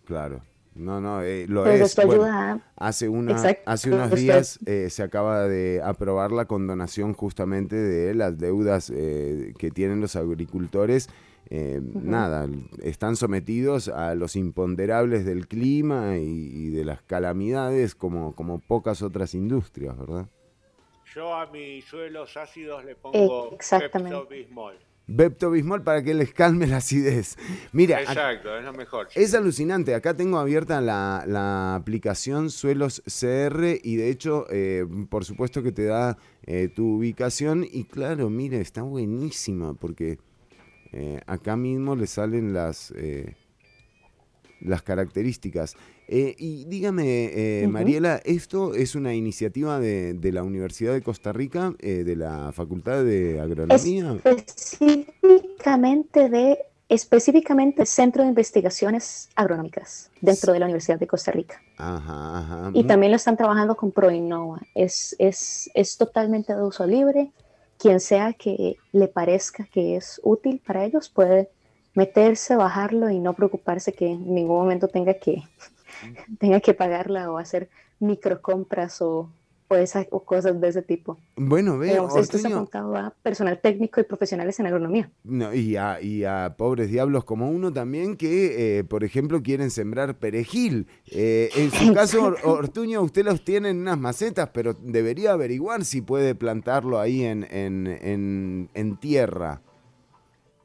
Claro. No, no, eh, lo es. Bueno, ayuda hace, una, Exacto, hace unos días eh, se acaba de aprobar la condonación justamente de las deudas eh, que tienen los agricultores. Eh, Nada, están sometidos a los imponderables del clima y, y de las calamidades como, como pocas otras industrias, ¿verdad? Yo a mis suelos ácidos le pongo exactamente. Pepto-Bismol. Bepto-Bismol para que les calme la acidez. Mira, ac- Exacto, es lo mejor. Es alucinante. Acá tengo abierta la, la aplicación Suelos CR y de hecho, eh, por supuesto que te da eh, tu ubicación y claro, mire, está buenísima porque eh, acá mismo le salen las, eh, las características. Eh, y dígame, eh. Mariela, ¿esto es una iniciativa de, de la Universidad de Costa Rica, eh, de la Facultad de Agronomía? específicamente de específicamente el Centro de Investigaciones Agronómicas dentro de la Universidad de Costa Rica. Ajá, ajá. Y también lo están trabajando con ProInnova. Es, es, es totalmente de uso libre. Quien sea que le parezca que es útil para ellos puede meterse, bajarlo y no preocuparse que en ningún momento tenga que, tenga que pagarla o hacer microcompras o, o, esa- o cosas de ese tipo. Bueno, ve, Digamos, esto está Ortuño, apuntado a personal técnico y profesionales en agronomía. No, y, a, y a pobres diablos como uno también que, eh, por ejemplo, quieren sembrar perejil. Eh, en su caso, Or- Ortuño, usted los tiene en unas macetas, pero debería averiguar si puede plantarlo ahí en, en, en, en tierra.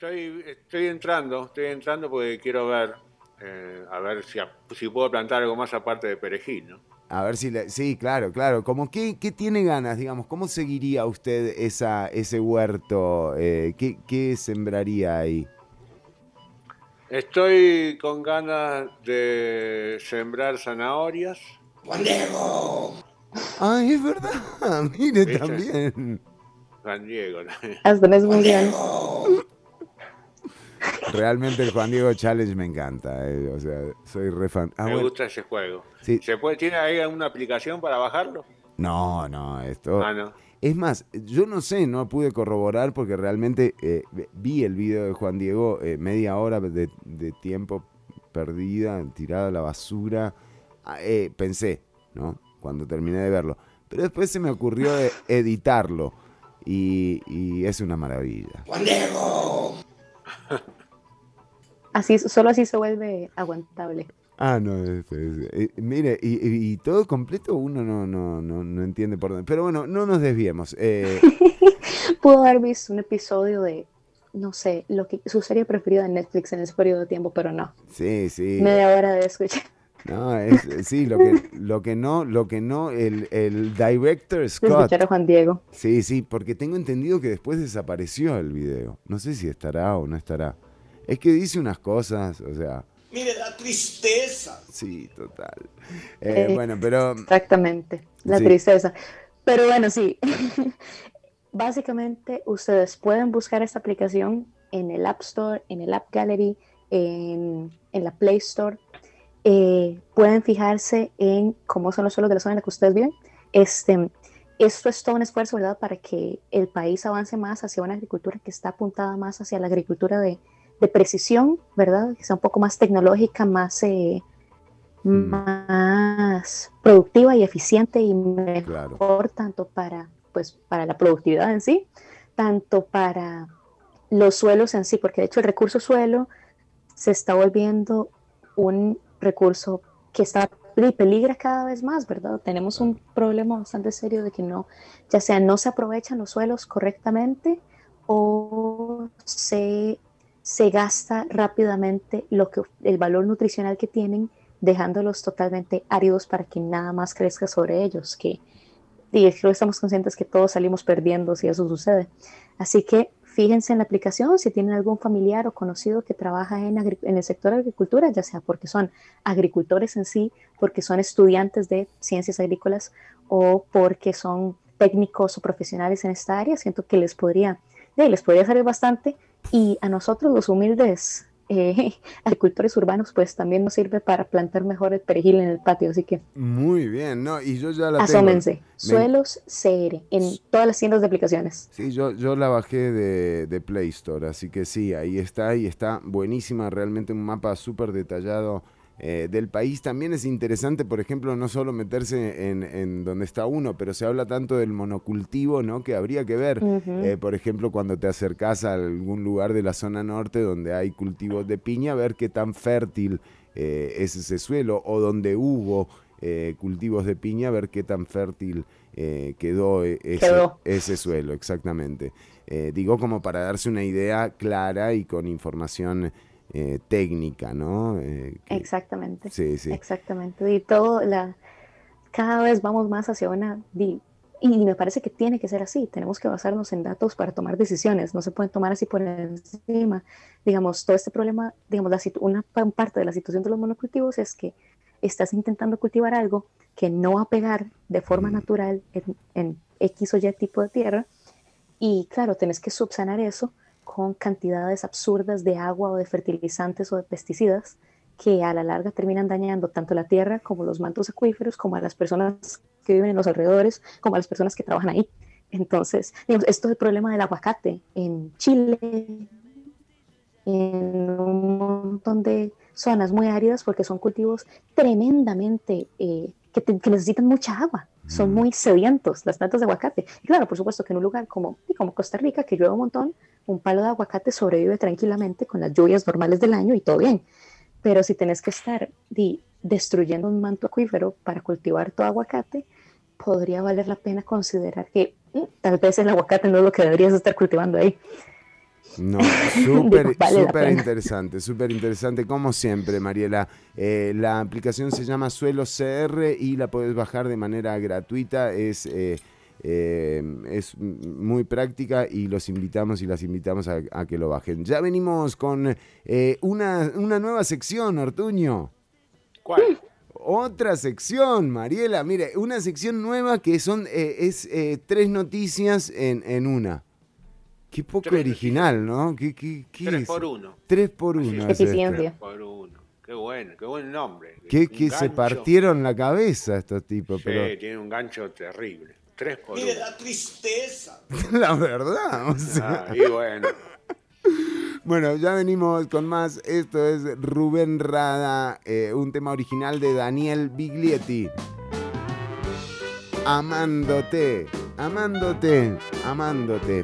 Estoy, estoy entrando, estoy entrando porque quiero ver, eh, a ver si, si puedo plantar algo más aparte de perejil, ¿no? A ver si le, sí, claro, claro. Como qué, qué tiene ganas, digamos, ¿cómo seguiría usted esa, ese huerto? Eh, ¿qué, qué sembraría ahí? Estoy con ganas de sembrar zanahorias. ¡Juan Diego! Ay, es verdad, mire ¿Viste? también. Juan Diego. Hasta mes mundial. Realmente el Juan Diego Challenge me encanta, eh, o sea, soy re fan. Ah, Me bueno. gusta ese juego. Sí. ¿Se puede, ¿Tiene ahí alguna aplicación para bajarlo? No, no, esto... Ah, no. Es más, yo no sé, no pude corroborar porque realmente eh, vi el video de Juan Diego, eh, media hora de, de tiempo perdida, tirada a la basura. Ah, eh, pensé, ¿no? Cuando terminé de verlo. Pero después se me ocurrió de editarlo y, y es una maravilla. ¡Juan Diego! Así, solo así se vuelve aguantable. Ah, no, es- es- eh, mire, y, y- y todo completo uno no, no, no, no entiende por dónde. Pero bueno, no nos desviemos. Eh, Pudo haber visto un episodio de, no sé, lo que su serie preferida de Netflix en ese periodo de tiempo, pero no. sí, sí. Media hora de escuchar. No, es, sí, lo que, lo que no, lo que no, el, el director Scott. escuchar a Juan Diego. Sí, sí, porque tengo entendido que después desapareció el video. No sé si estará o no estará. Es que dice unas cosas, o sea, Mire, da tristeza. sí, total. Eh, Eh, bueno, pero Exactamente, la Sí. tristeza. Pero bueno, sí. Básicamente, ustedes pueden buscar esta aplicación en el App Store, en el App Gallery, en, en la Play Store. Eh, pueden fijarse en cómo son los suelos de la zona en la que ustedes viven. Este, esto es todo un esfuerzo, ¿verdad?, para que el país avance más hacia una agricultura que está apuntada más hacia la agricultura de, de precisión, ¿verdad?, que sea un poco más tecnológica, más, eh, más productiva y eficiente y mejor tanto para, pues, para la productividad en sí, tanto para los suelos en sí, porque de hecho el recurso suelo se está volviendo un recurso que está y peligra cada vez más, ¿verdad? Tenemos un problema bastante serio de que no, ya sea no se aprovechan los suelos correctamente o se, se gasta rápidamente lo que, el valor nutricional que tienen, dejándolos totalmente áridos para que nada más crezca sobre ellos, que y creo que estamos conscientes que todos salimos perdiendo si eso sucede. Así que fíjense en la aplicación si tienen algún familiar o conocido que trabaja en, el sector de agricultura, ya sea porque son agricultores en sí, porque son estudiantes de ciencias agrícolas o porque son técnicos o profesionales en esta área, siento que les podría, eh, les podría salir bastante y a nosotros los humildes eh, agricultores urbanos pues también nos sirve para plantar mejor el perejil en el patio, así que muy bien, ¿no? Y yo ya la tengo. asómense, Me- suelos CR en todas las tiendas de aplicaciones. Sí, yo, yo la bajé de, de Play Store, así que sí, ahí está, y está buenísima, realmente un mapa súper detallado eh, del país. También es interesante, por ejemplo, no solo meterse en, en donde está uno, pero se habla tanto del monocultivo, ¿no? Que habría que ver, eh, por ejemplo, cuando te acercás a algún lugar de la zona norte donde hay cultivos de piña, ver qué tan fértil eh, es ese suelo, o donde hubo cultivos de piña, ver qué tan fértil eh, quedó eh, ese, Quedó. ese suelo, exactamente. Digo como para darse una idea clara y con información eh, técnica, ¿no? Eh, que- Exactamente. Sí, sí. Exactamente. Y todo, la, cada vez vamos más hacia una... di- Y me parece que tiene que ser así. Tenemos que basarnos en datos para tomar decisiones. No se pueden tomar así por encima. Digamos, todo este problema, digamos, la una pa- parte de la situación de los monocultivos es que estás intentando cultivar algo que no va a pegar de forma natural en, en X o Y tipo de tierra. Y claro, tenés que subsanar eso con cantidades absurdas de agua o de fertilizantes o de pesticidas que a la larga terminan dañando tanto la tierra como los mantos acuíferos, como a las personas que viven en los alrededores, como a las personas que trabajan ahí. Entonces, digamos, esto es el problema del aguacate en Chile, en un montón de zonas muy áridas porque son cultivos tremendamente eh, que, te- que necesitan mucha agua. Son muy sedientos las plantas de aguacate. Y claro, por supuesto que en un lugar como, como Costa Rica, que llueve un montón, un palo de aguacate sobrevive tranquilamente con las lluvias normales del año y todo bien. Pero si tenés que estar di- destruyendo un manto acuífero para cultivar tu aguacate, podría valer la pena considerar que mm, tal vez el aguacate no es lo que deberías estar cultivando ahí. No, súper, Vale interesante, súper interesante, como siempre, Mariela. Eh, la aplicación se llama Suelo CR y la puedes bajar de manera gratuita. Es, eh, eh, es muy práctica y los invitamos y las invitamos a, a que lo bajen. Ya venimos con eh, una, una nueva sección, Ortuño. ¿Cuál? Otra sección, Mariela. Mire, una sección nueva que son eh, es eh, tres noticias en, en una. Qué poco original, ¿no? ¿Qué, qué, qué Tres es? por uno. Tres por uno. es Eficiencia. Por uno. Qué bueno, qué buen nombre. Qué, Un que se partieron la cabeza estos tipos, Sí, pero tiene un gancho terrible. Tres por Mire, uno. da tristeza. la verdad, o sea. Ah, y bueno. Bueno, ya venimos con más. Esto es Rubén Rada, eh, un tema original de Daniel Biglietti. Amándote, amándote, amándote.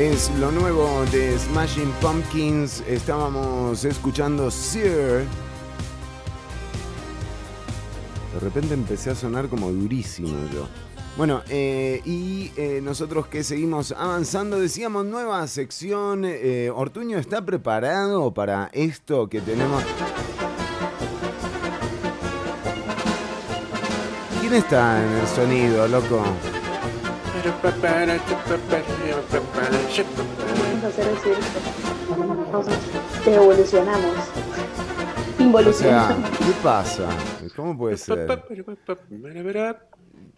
Es lo nuevo de Smashing Pumpkins. Estábamos escuchando Sear. De repente empecé a sonar como durísimo yo. Bueno, eh, y eh, nosotros que seguimos avanzando, decíamos nueva sección. eh, Ortuño está preparado para esto que tenemos. ¿Quién está en el sonido, loco? Vamos a hacer el circo. Vamos a- Evolucionamos. O sea, Involucionamos. ¿qué pasa? ¿Cómo puede ser?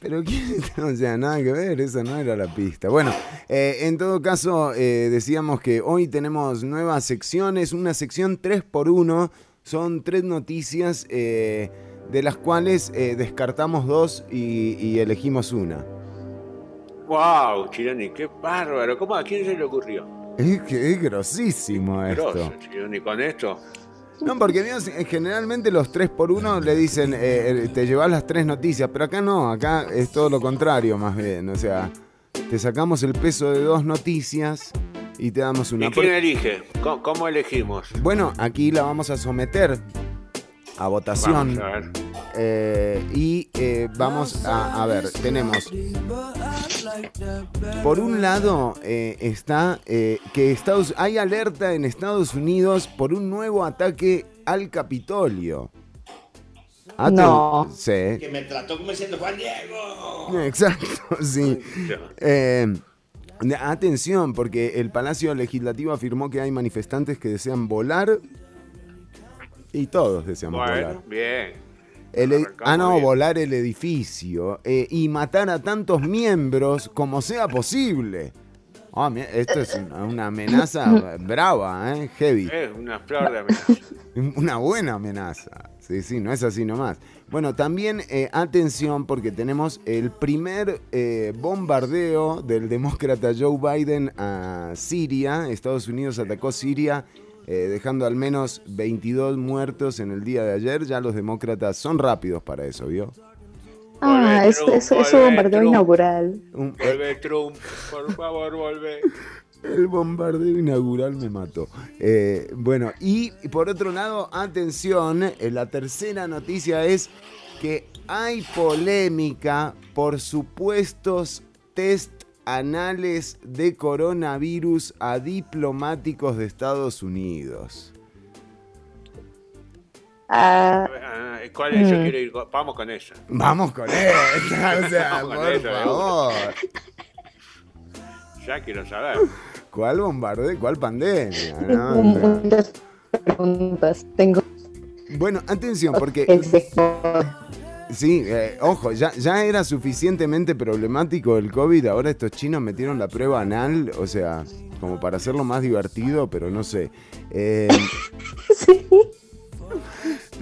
Pero. O sea, nada que ver, esa no era la pista. Bueno, eh, en todo caso, eh, decíamos que hoy tenemos nuevas secciones, una sección 3x1, son tres noticias eh, de las cuales eh, descartamos dos y, y elegimos una. ¡Wow, Chironi! ¡Qué bárbaro! ¿Cómo a quién se le ocurrió? Es que es grosísimo esto. Grosso, Chironi, con esto. No, porque eh, generalmente los 3 por 1 le dicen, eh, eh, te llevas las tres noticias, pero acá no, acá es todo lo contrario más bien. O sea, te sacamos el peso de dos noticias y te damos una... ¿Y quién elige? ¿Cómo, cómo elegimos? Bueno, aquí la vamos a someter a votación. Vamos a ver. Eh, y eh, vamos a, a ver, tenemos por un lado eh, está eh, que Estados, hay alerta en Estados Unidos por un nuevo ataque al Capitolio. Aten- No. Sí. Que me trató como diciendo Juan Diego. Exacto, sí. Eh, atención, porque el Palacio Legislativo afirmó que hay manifestantes que desean volar y todos deseamos volar. Bueno, bien. El ah, no, bien. volar el edificio eh, y matar a tantos miembros como sea posible. Ah, mira, esto es una, una amenaza brava, ¿eh? Heavy. Es una flor de amenaza. Una buena amenaza. Sí, sí, no es así nomás. Bueno, también eh, atención porque tenemos el primer eh, bombardeo del demócrata Joe Biden a Siria. Estados Unidos atacó Siria eh, dejando al menos 22 muertos en el día de ayer. Ya los demócratas son rápidos para eso, ¿vio? Ah, es, es, es un bombardeo inaugural. Un- Vuelve Trump, por favor, vuelve. El bombardeo inaugural me mató. Eh, bueno, y por otro lado, atención, eh, la tercera noticia es que hay polémica por supuestos test anales de coronavirus a diplomáticos de Estados Unidos. Ah, Ah, ¿Cuál es? Yo Mm. quiero ir con- Vamos con esa. Vamos con esta, o sea, Vamos con por de favor. Ya quiero saber. ¿Cuál bombardeo? ¿Cuál pandemia? No, muchas preguntas tengo. Bueno, atención, porque Sí, eh, ojo, ya, ya era suficientemente problemático el COVID, ahora estos chinos metieron la prueba anal, o sea, como para hacerlo más divertido, pero no sé. Eh,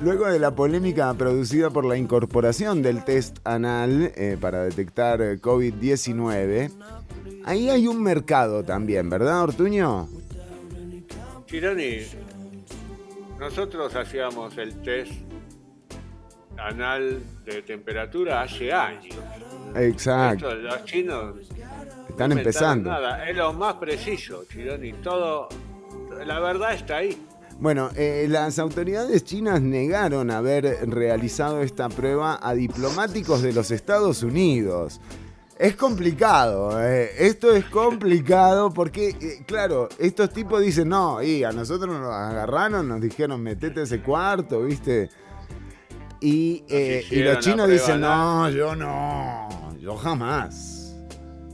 Luego de la polémica producida por la incorporación del test anal eh, para detectar eh, COVID-19, ahí hay un mercado también, ¿verdad, Ortuño? Chironi, nosotros hacíamos el test anal de temperatura hace años. Exacto, Esto, los chinos están no empezando. Nada. Es lo más preciso, Chironi. Todo, la verdad está ahí. Bueno, eh, las autoridades chinas negaron haber realizado esta prueba a diplomáticos de los Estados Unidos. Es complicado, eh, esto es complicado porque, eh, claro, estos tipos dicen, no, y a nosotros nos agarraron, nos dijeron, metete ese cuarto, ¿viste? Y, eh, y los chinos dicen, no, yo no, yo jamás.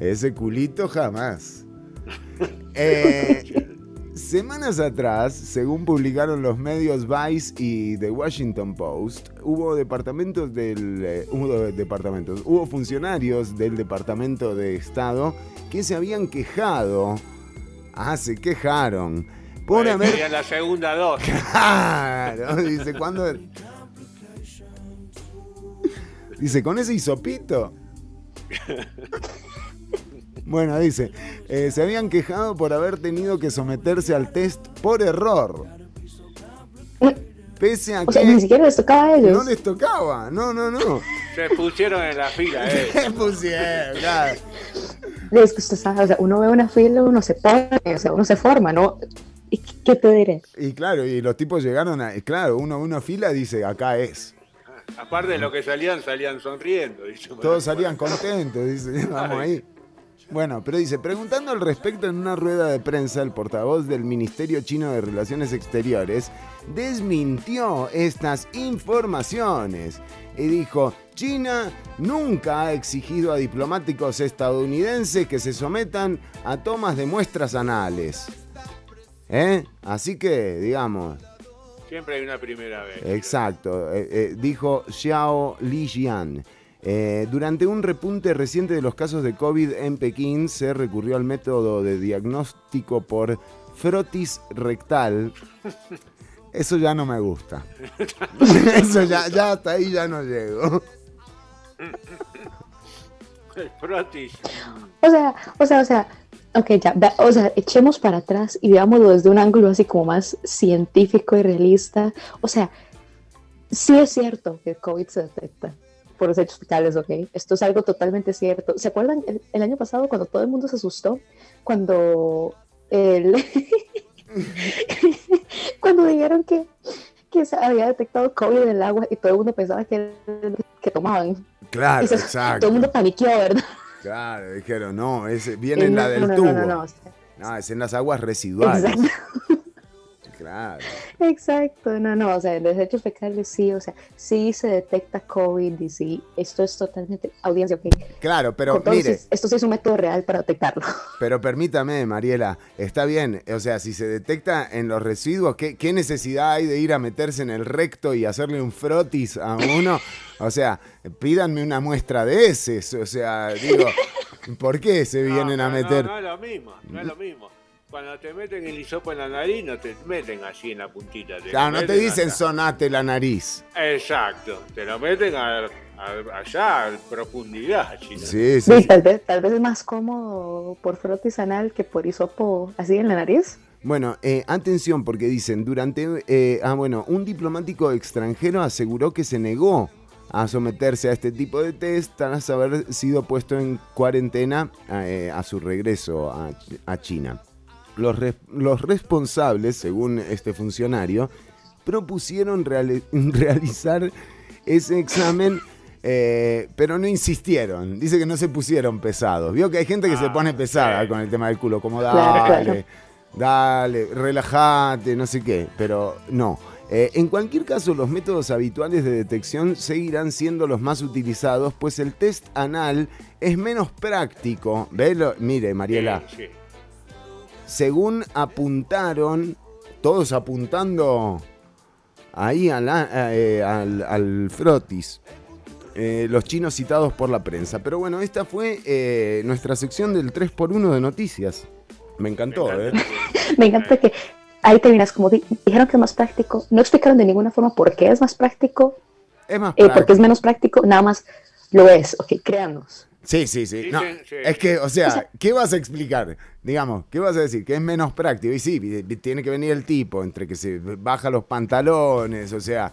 Ese culito jamás. Eh, Semanas atrás, según publicaron los medios Vice y The Washington Post, hubo departamentos del eh, hubo departamentos, hubo funcionarios del Departamento de Estado que se habían quejado, ah, se quejaron por haber la segunda dosis. Claro, dice, ¿cuándo? Dice, ¿con ese hisopito? Bueno, dice, eh, se habían quejado por haber tenido que someterse al test por error. Pese a o sea, que ni siquiera les tocaba a ellos. no les tocaba, no, no, no. Se pusieron en la fila, eh. Se pusieron, claro. Es que usted sabe, o sea, uno ve una fila, uno se pone, o sea, uno se forma, ¿no? ¿Y qué- ¿Qué te diré? Y claro, y los tipos llegaron a, claro, uno una fila dice, acá es. Aparte de lo que salían, salían sonriendo. dice, bueno, Todos salían contentos, dice, vamos ahí. Bueno, pero dice, preguntando al respecto en una rueda de prensa, el portavoz del Ministerio Chino de Relaciones Exteriores desmintió estas informaciones y dijo, China nunca ha exigido a diplomáticos estadounidenses que se sometan a tomas de muestras anales. ¿Eh? Así que, digamos, Siempre hay una primera vez. Exacto, eh, eh, dijo Xiao Lijian. Eh, durante un repunte reciente de los casos de COVID en Pekín, se recurrió al método de diagnóstico por frotis rectal. Eso ya no me gusta. Eso ya, ya hasta ahí ya no llego. El frotis. O sea, o sea, o sea, ok, ya, o sea, echemos para atrás y veámoslo desde un ángulo así como más científico y realista. O sea, sí es cierto que el COVID se detecta por los hechos fecales, ok. Esto es algo totalmente cierto. ¿Se acuerdan el, el año pasado cuando todo el mundo se asustó? Cuando el... cuando dijeron que, que se había detectado COVID en el agua y todo el mundo pensaba que, que tomaban. Claro, Y se- exacto. Todo el mundo paniqueó, ¿verdad? Claro, dijeron, no, ese viene en la del no, tubo. no, no, No, es en las aguas residuales. Exacto. Claro. Exacto, no, no, o sea, en los hechos fecales sí, o sea, sí se detecta COVID y sí, esto es totalmente audiencia, ok. Claro, pero mire, esto sí es un método real para detectarlo. Pero permítame, Mariela, está bien, o sea, si se detecta en los residuos, ¿qué, qué necesidad hay de ir a meterse en el recto y hacerle un frotis a uno? O sea, pídanme una muestra de heces, o sea, digo, ¿por qué se vienen a meter? No, no es lo mismo, no es lo mismo. Cuando te meten el hisopo en la nariz, no te meten así en la puntita. Te Claro, no te dicen acá. sonate la nariz. Exacto, te lo meten a- a- allá, a profundidad, chino. Sí, sí, Sí, sí. tal, vez, tal vez es más cómodo por frotis anal que por hisopo así en la nariz. Bueno, eh, atención, porque dicen, durante... eh, ah, bueno, un diplomático extranjero aseguró que se negó a someterse a este tipo de test tras haber sido puesto en cuarentena eh, a su regreso a, a China. Los, los responsables, según este funcionario, propusieron reali- realizar ese examen, eh, pero no insistieron. Dice que no se pusieron pesados. Vio que hay gente que se pone pesada con el tema del culo, como dale, claro. dale, relájate, no sé qué, pero no. Eh, en cualquier caso, los métodos habituales de detección seguirán siendo los más utilizados, pues el test anal es menos práctico. Velo, mire, Mariela, Sí, sí. Según apuntaron, todos apuntando ahí a la- eh, al, al frotis. eh, los chinos citados por la prensa. Pero bueno, esta fue eh, nuestra sección del 3x1 de noticias. Me encantó, ¿eh? Me encanta que ahí terminas como di- dijeron que es más práctico, no explicaron de ninguna forma por qué es más práctico, Es más eh, porque práctico. es menos práctico, nada más lo es, ok, créanos. Sí, sí, sí. No, es que, o sea, ¿qué vas a explicar? Digamos, ¿qué vas a decir? Que es menos práctico. Y sí, tiene que venir el tipo entre que se baja los pantalones, o sea,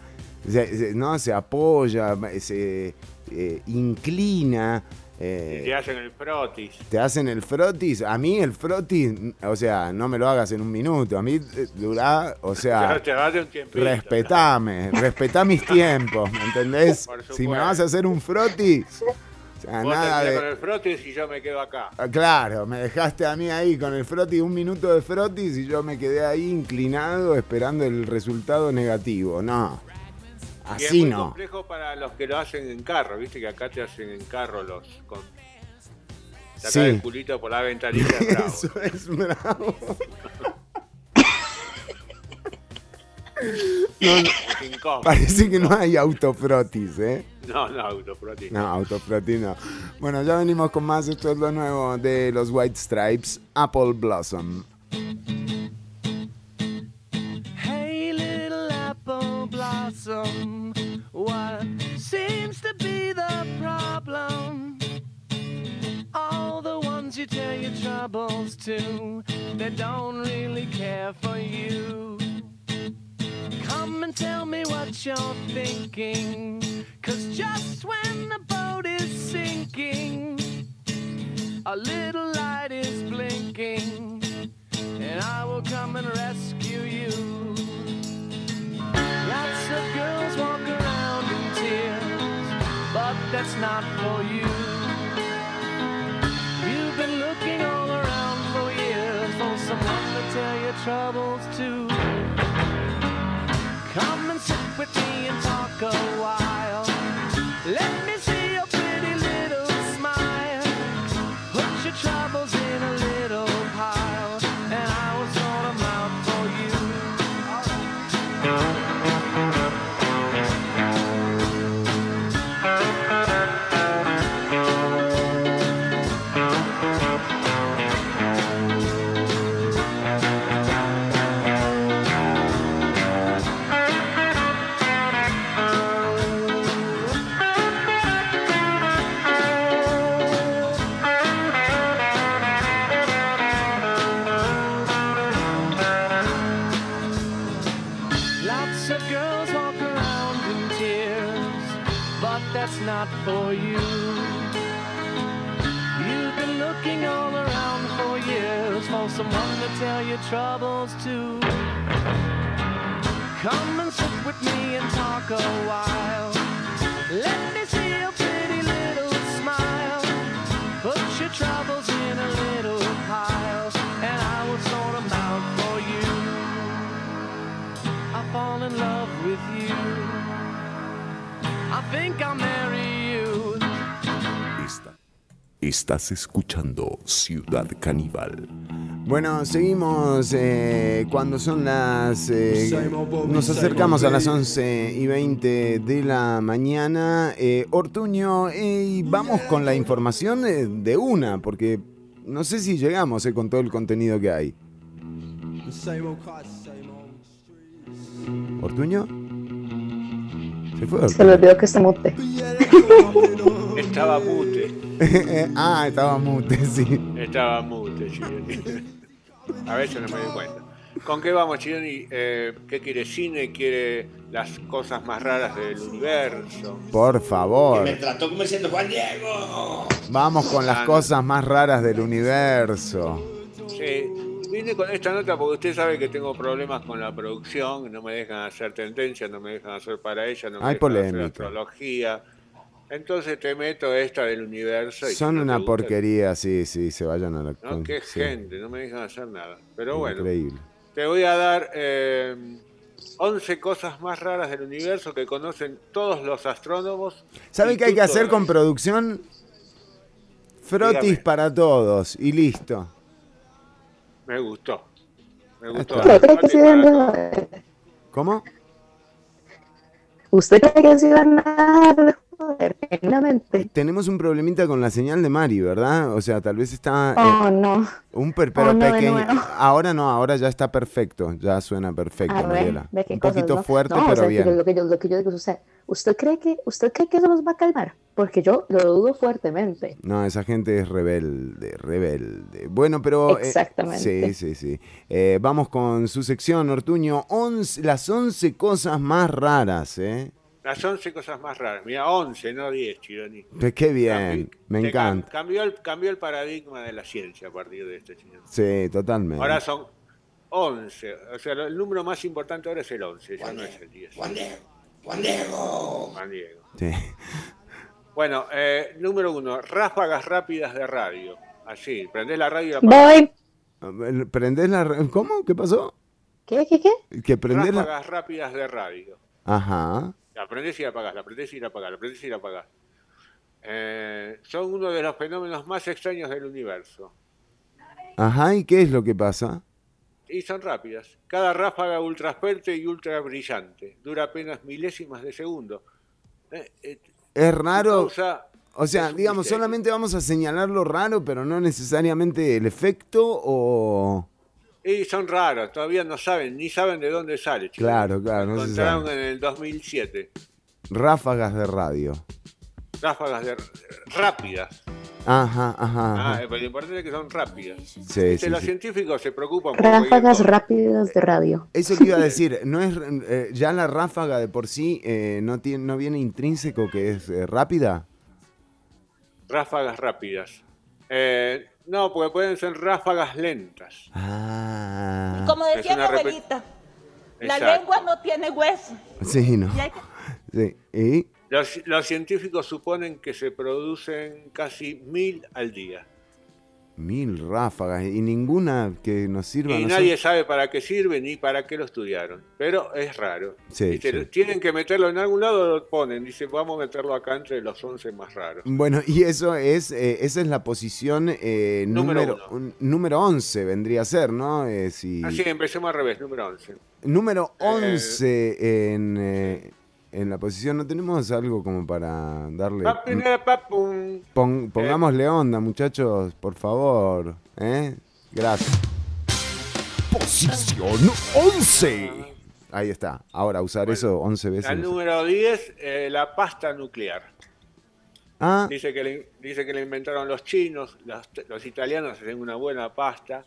se, se- ¿no? se apoya, se eh, inclina. eh, Y te hacen el frotis. te hacen el frotis. A mí el frotis, o sea, no me lo hagas en un minuto. A mí eh, dura, o sea, respetame, respetá mis tiempos, ¿me entendés? Por Si me vas a hacer un frotis, sea, Vos nada de... con el frotis y yo me quedo acá. Ah, Claro, me dejaste a mí ahí con el frotis, un minuto de frotis y yo me quedé ahí inclinado esperando el resultado negativo. No, y es así muy no. complejo para los que lo hacen en carro, viste que acá te hacen en carro los con sacar Sí. el culito por la ventanilla. bravo. Eso es bravo. No, parece que no hay autofrotis, ¿eh? No, no, autofrotis. No, autofrotis no. Bueno, ya venimos con más. Esto es lo nuevo de los White Stripes, Apple Blossom. Hey, little apple blossom, what seems to be the problem? All the ones you tell your troubles to, they don't really care for you. Come and tell me what you're thinking, cause just when the boat is sinking, a little light is blinking and I will come and rescue you. Lots of girls walk around in tears, but that's not for you. You've been looking all around for years for someone to tell your troubles to. Come and sit with me and talk a while. Let someone to tell your troubles to. Come and sit with me and talk a while. Let me see your pretty little smile. Put your troubles in a little pile, and I will sort 'em out for you. I fall in love with you. I think you. Esta- Estás escuchando Ciudad Caníbal. Bueno, seguimos eh, cuando son las... eh, nos acercamos a las 11 y 20 de la mañana. Eh, Ortuño, eh, y vamos con la información de una, porque no sé si llegamos eh, con todo el contenido que hay. ¿Ortuño? ¿Se fue Se le olvidó que está mute. Estaba mute. ah, estaba mute, sí. Estaba mute, Chironi. A veces no me doy cuenta. ¿Con qué vamos, Chironi? Eh, ¿Qué quiere cine? ¿Quiere las cosas más raras del universo? Por favor. Me trató como diciendo Juan Diego. Vamos con las Ah, cosas más raras del universo. Sí. Vine con esta nota porque usted sabe que tengo problemas con la producción, no me dejan hacer tendencias, no me dejan hacer para ella, no me Hay dejan hacer polémica. astrología. Entonces te meto esta del universo. y Son si no te una gusta, porquería, sí, sí, se vayan a la... No, con- qué sí, gente, no me dejan hacer nada. Pero bueno, Increíble. te voy a dar eh, 11 cosas más raras del universo que conocen todos los astrónomos. ¿Sabe y qué hay que hacer con producción? Frotis Dígame. para todos y listo. Me gustó. Me gustó. ¿Usted cree que sí ¿Cómo? ¿Usted cree que sí van a dar? Genuinamente. Tenemos un problemita con la señal de Mari, ¿verdad? O sea, tal vez está... eh, Oh, no. Un per- pero Oh, no, pequeño. Ahora no, ahora ya está perfecto. Ya suena perfecto, ver, Mariela. Un cosas, poquito ¿no? fuerte, No, o pero sea, bien. Lo que, yo, lo que yo digo es, o sea, ¿usted cree, que, ¿usted cree que eso los va a calmar? Porque yo lo dudo fuertemente. No, esa gente es rebelde, rebelde. Bueno, pero... eh, Exactamente. sí, sí, sí. Eh, vamos con su sección, Ortuño. Once- las 11 cosas más raras, ¿eh? Las 11 cosas más raras. Mira, 11, no 10, Chironi. Pues qué bien, me encanta. Cambió el, cambió el paradigma de la ciencia a partir de este Chironi. Sí, totalmente. Ahora son 11. O sea, el número más importante ahora es el 11, ya no es el 10. Juan Diego. Juan Diego. Juan Diego. Sí. Bueno, eh, número uno, ráfagas rápidas de radio. Así, prendés la radio y la. Voy. ¿Prendés la... ¿Cómo? ¿Qué pasó? ¿Qué, qué, qué? Que prendés la... Ráfagas rápidas de radio. Ajá. La prendés y la apagás, la prendés y la apagás, la prendés y la apagás. Eh, son uno de los fenómenos más extraños del universo. Ajá, ¿y qué es lo que pasa? Y son rápidas. Cada ráfaga ultra fuerte y ultra brillante. Dura apenas milésimas de segundo. Eh, eh, Es raro... causa- O sea, digamos, misterio. solamente vamos a señalar lo raro, pero no necesariamente el efecto o... Y son raros, todavía no saben, ni saben de dónde sale. chicos. Claro, claro, no Encontraron en el 2007. Ráfagas de radio. Ráfagas de, rápidas. Ajá, ajá. Ah, ajá. pero lo importante es que son rápidas. Sí, sí, los sí. científicos se preocupan por Ráfagas rápidas de radio. Eso que iba a decir, no es eh, ya la ráfaga de por sí eh, no tiene, no viene intrínseco que es eh, rápida. Ráfagas rápidas. Eh, no, porque pueden ser ráfagas lentas. Ah. Como decía mi abuelita, la lengua no tiene hueso. Sí, no. Y hay que- Sí. ¿Y? Los, los científicos suponen que se producen casi mil al día. Mil ráfagas y ninguna que nos sirva. Y no nadie sabe para qué sirve ni para qué lo estudiaron. Pero es raro. Sí, Dice, sí. Tienen que meterlo en algún lado, lo ponen. Dice, vamos a meterlo acá entre los 11 más raros. Bueno, y eso es, eh, esa es la posición eh, Número número, un- número 11, vendría a ser, ¿no? Eh, si- Así, empecemos al revés, número 11. Número 11 en, en la posición, ¿no tenemos algo como para darle... Papi, nada, papum. Pon- pongámosle onda, muchachos, por favor. ¿eh? Gracias. Posición 11. Ahí está. Ahora, usar eso 11 veces. Sé. número 10, eh, la pasta nuclear. Ah, Dice que, le, dice que le inventaron los chinos, los, los italianos hacen una buena pasta,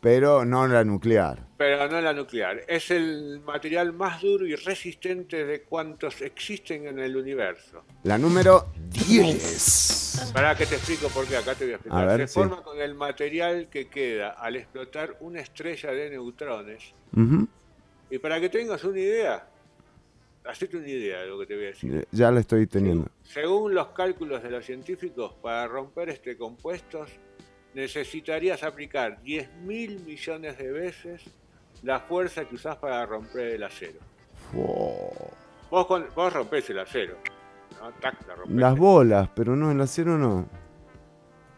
pero no la nuclear. pero no la nuclear. Es el material más duro y resistente de cuantos existen en el universo. La número 10. Para que te explico por qué, acá te voy a explicar. A ver, Se sí. forma con el material que queda al explotar una estrella de neutrones. Ujú. Y para que tengas una idea, hacete una idea de lo que te voy a decir. Eh, Ya la estoy teniendo. Según los cálculos de los científicos, para romper este compuesto necesitarías aplicar 10 mil millones de veces la fuerza que usás para romper el acero. Vos, con- vos rompés el acero. ¿no? Tac, la rompés. Las bolas, pero no, el acero no.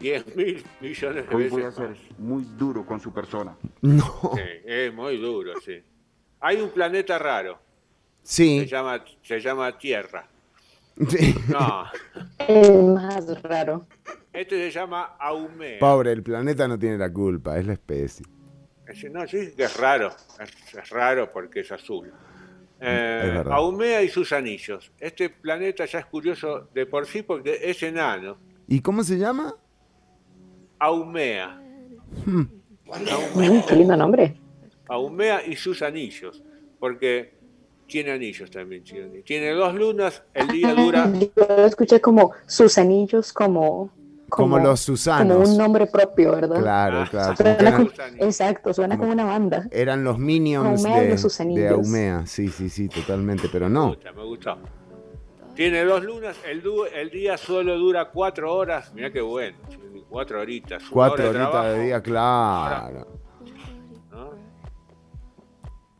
10 mil millones de Hoy veces. voy a ser más. muy duro con su persona. No. Sí, es muy duro, sí. Hay un planeta raro. Sí. Se llama, se llama Tierra. Sí. No, El más raro. Este se llama Aumea. Pobre, el planeta no tiene la culpa, es la especie. No, dije que es raro. Es, es raro porque es azul. Eh, Es. Aumea y sus anillos. Este planeta ya es curioso de por sí porque es enano. ¿Y cómo se llama? Aumea. Hmm. Mm, qué lindo nombre. Aumea y sus anillos. Porque tiene anillos también. Tiene dos lunas, el día dura. Yo lo escuché como sus anillos, como Como los Susanos. Como un nombre propio, ¿verdad? Claro, claro. como que Suena eran, como- exacto, suena como una banda. eran los minions Aumea y de, de Aumea. Sí, sí, sí, totalmente. Pero no. gusta, me gustó. Tiene dos lunas, el, du- el día solo dura cuatro horas. Mirá qué bueno, cuatro horitas. Cuatro hora horitas de día, claro. ¿no?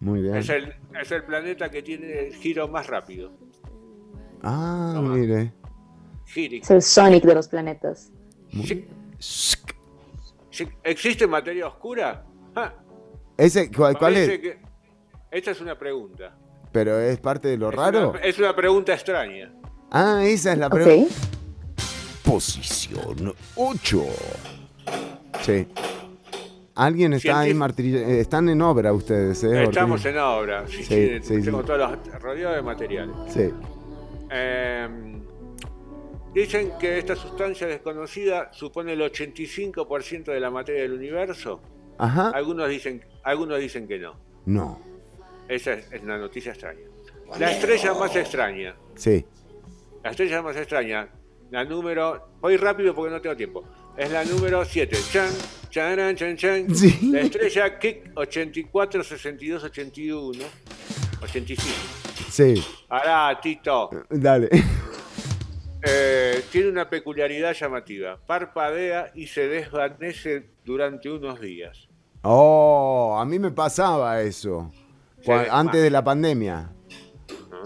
Muy bien. Es el, es el planeta que tiene el giro más rápido. Ah, mire. Giri. Es el Sonic de los planetas. ¿Existe materia oscura? Ja, Ese, ¿cuál, es? que- Esta es una pregunta. Pero es parte de lo Es raro. una- es una pregunta extraña. Ah, esa es la pregunta. Posición 8. Sí. Alguien está ahí martillando. Están en obra ustedes, ¿eh? Estamos Ortiz? en obra. Sí, Sí, sí, sí, tengo todos los rodeados de materiales. Sí. Eh, dicen que esta sustancia desconocida supone el 85% de la materia del universo. Ajá. Algunos dicen, algunos dicen que no. No. Esa es, es una noticia extraña. La estrella más extraña, Sí. la estrella más extraña, la número, voy rápido porque no tengo tiempo, es la número 7. Chan, charan, chan, chan. Sí. La estrella Kik 84 62 81 85. Sí. Ahora, Tito. Dale. Eh, tiene una peculiaridad llamativa. Parpadea y se desvanece durante unos días. Oh, a mí me pasaba eso. Antes de la pandemia. ¿no?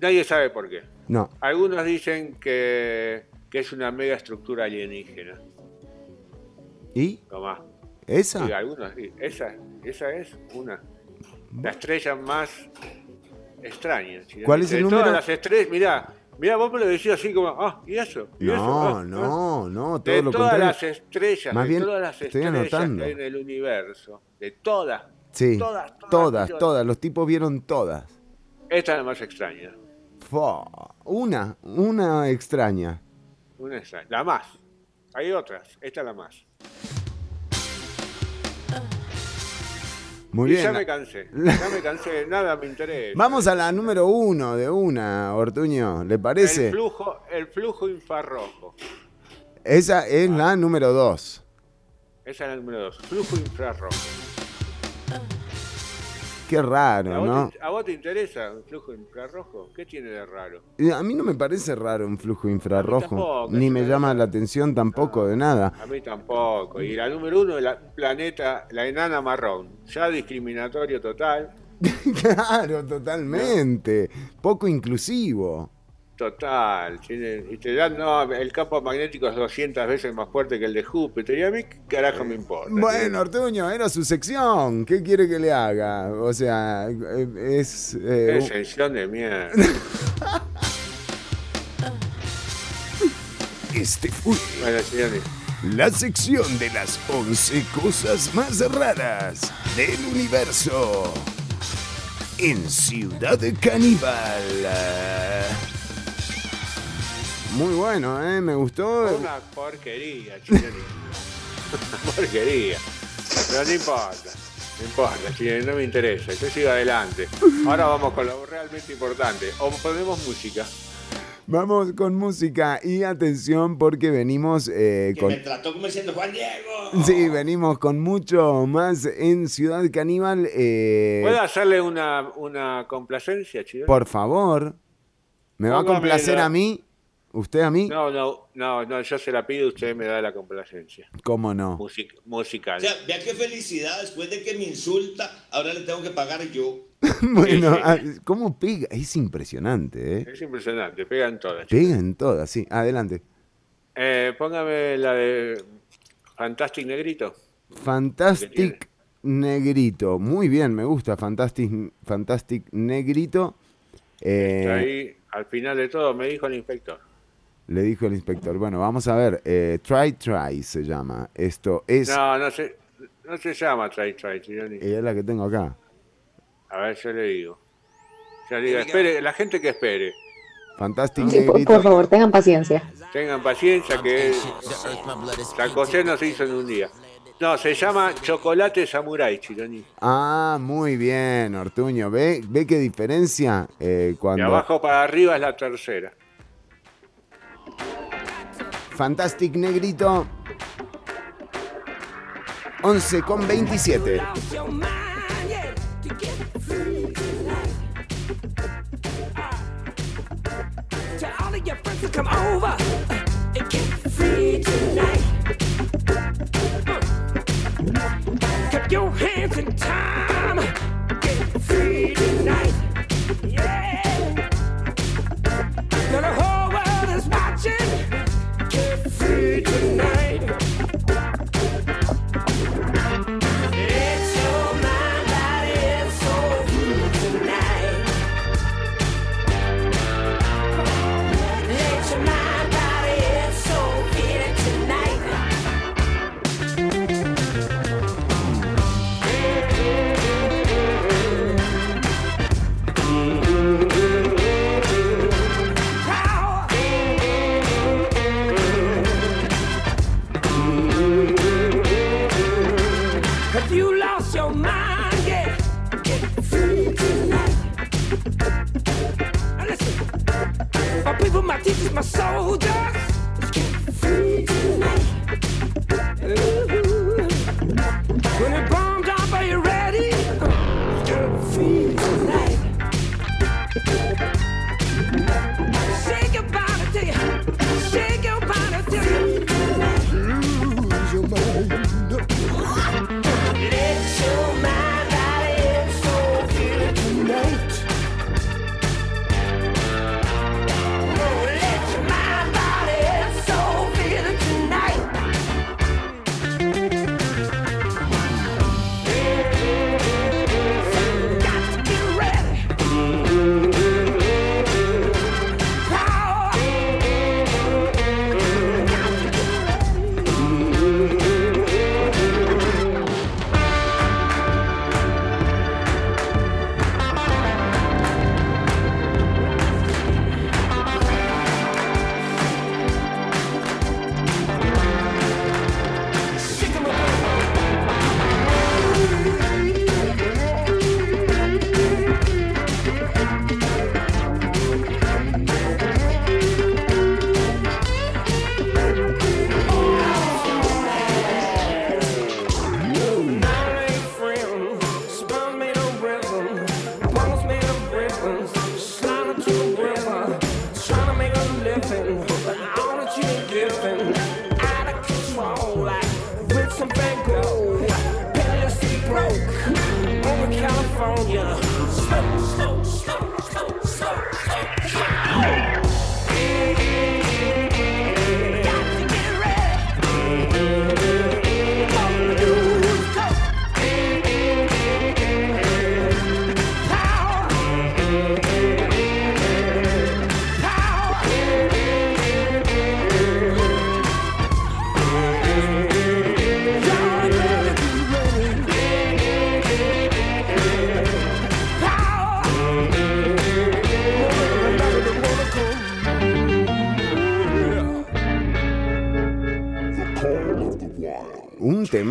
Nadie sabe por qué. No. Algunos dicen que, que es una mega estructura alienígena. ¿Y? Tomá. ¿Esa? Sí, algunos sí. Esa, esa es una. La estrella más extraña. ¿sí? ¿Cuál es De el todas número? las estrellas, mirá, mirá, vos me lo decís así como, ah, ¿y eso? ¿Y eso? No, Ah, no, no, todo de lo todas contrario. las estrellas, Más de bien, todas las estrellas anotando. que hay en el universo, de todas, Sí. todas, todas, Todas, todas. Los tipos vieron todas. esta es la más extraña. Fua. Una, una extraña. Una extraña. La más. Hay otras, esta es la más. Muy y bien. ya me cansé, ya me cansé, nada me interesa. Vamos a la número uno de una, Ortuño. ¿Le parece? El flujo, el flujo infrarrojo. Esa es la número dos. Esa es la número dos. Flujo infrarrojo. Qué ¿A raro, vos, ¿no? te, a vos te interesa un flujo infrarrojo? ¿Qué tiene de raro? A mí no me parece raro un flujo infrarrojo. tampoco, Ni es me llama la atención tampoco de nada. A mí tampoco. Y la número uno, el planeta, la enana marrón. Ya discriminatorio total. claro, totalmente. Poco inclusivo. Total. Y te dan, no, el campo magnético es 200 veces más fuerte que el de Júpiter. Y a mí, ¿qué carajo me importa? Bueno, Ortuño, era su sección. ¿Qué quiere que le haga? O sea, es... eh, exención de mierda. Este fue bueno, señores. la sección de las 11 cosas más raras del universo. En Ciudad Caníbal. Muy bueno, ¿eh? Me gustó. Una porquería, Chileni. Una porquería. Pero no importa. No importa, Chileni, no me interesa. Yo sigo adelante. Ahora vamos con lo realmente importante. O ponemos música. Vamos con música y atención porque venimos eh, Que con... me trató como diciendo Juan Diego. Sí, venimos con mucho más en Ciudad Caníbal. eh, ¿Puedo hacerle una, una complacencia, Chileni? por favor, ¿me va a complacer la- a mí? ¿Usted a mí? No, no, no, no, yo se la pido, usted me da la complacencia. ¿Cómo no? Music- musical. O sea, vea qué felicidad, después de que me insulta, ahora le tengo que pagar yo. bueno, ah, ¿cómo pega? Es impresionante, ¿eh? Es impresionante, pegan todas. Pega en todas, sí. Adelante. Eh, póngame la de Fantastic Negrito. Fantastic Negrito. Muy bien, me gusta Fantastic, Fantastic Negrito. Eh, Ahí, al final de todo, me dijo el inspector. Le dijo el inspector. Bueno, vamos a ver. eh, try Try se llama. Esto es... No, no se, no se llama Try Try, Chironi. y es la que tengo acá. A ver, yo le digo. Yo le digo, espere, la gente que espere. Fantastic Sí, por, favor, tengan paciencia. Tengan paciencia que San José no se hizo en un día. No, se llama Chocolate Samurai, Chironi. Ah, muy bien, Ortuño. ¿Ve, ve qué diferencia eh, De cuando... abajo para arriba es la tercera. Fantastic Negrito. 11 con 27.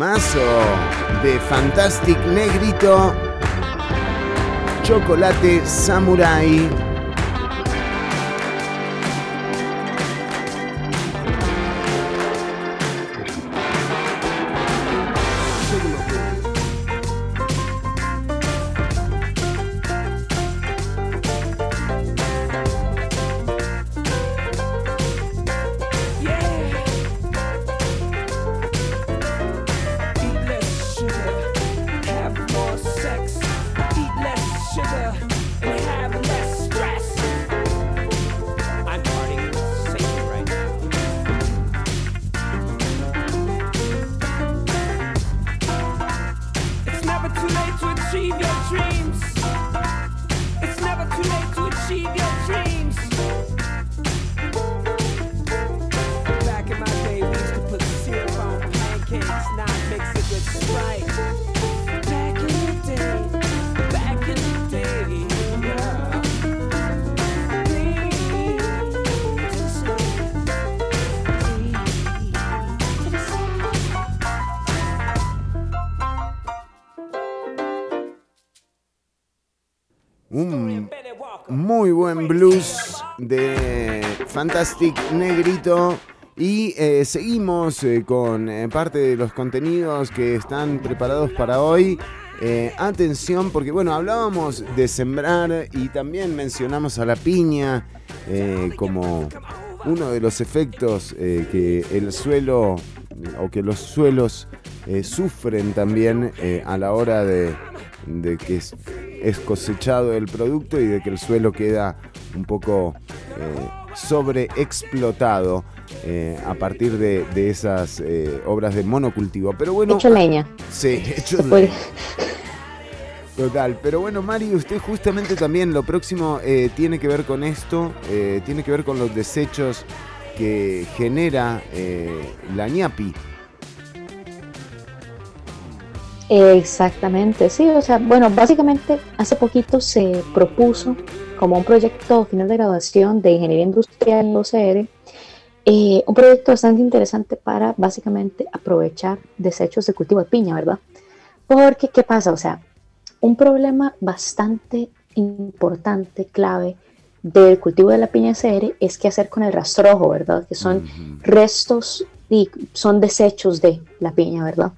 temazo de Fantastic Negrito, Chocolate Samurai. Buen Blues de Fantastic Negrito. Y eh, seguimos eh, con eh, parte de los contenidos que están preparados para hoy. atención, porque bueno, hablábamos de sembrar y también mencionamos a la piña como uno de los efectos que el suelo o que los suelos sufren también a la hora de que es, cosechado el producto y de que el suelo queda un poco eh, sobreexplotado eh, a partir de, de esas eh, obras de monocultivo. Pero bueno, Hecho leña. Sí, hecho leña. Total, pero bueno, Mari, usted justamente también lo próximo eh, tiene que ver con esto, tiene que ver con los desechos que genera la ñapi. Exactamente, sí, o sea, bueno, básicamente hace poquito se propuso como un proyecto final de graduación de Ingeniería Industrial en UCR, eh, un proyecto bastante interesante para básicamente aprovechar desechos de cultivo de piña, ¿verdad? Porque, ¿qué pasa? O sea, un problema bastante importante, clave del cultivo de la piña CR es qué hacer con el rastrojo, ¿verdad? Que son restos y son desechos de la piña, ¿verdad?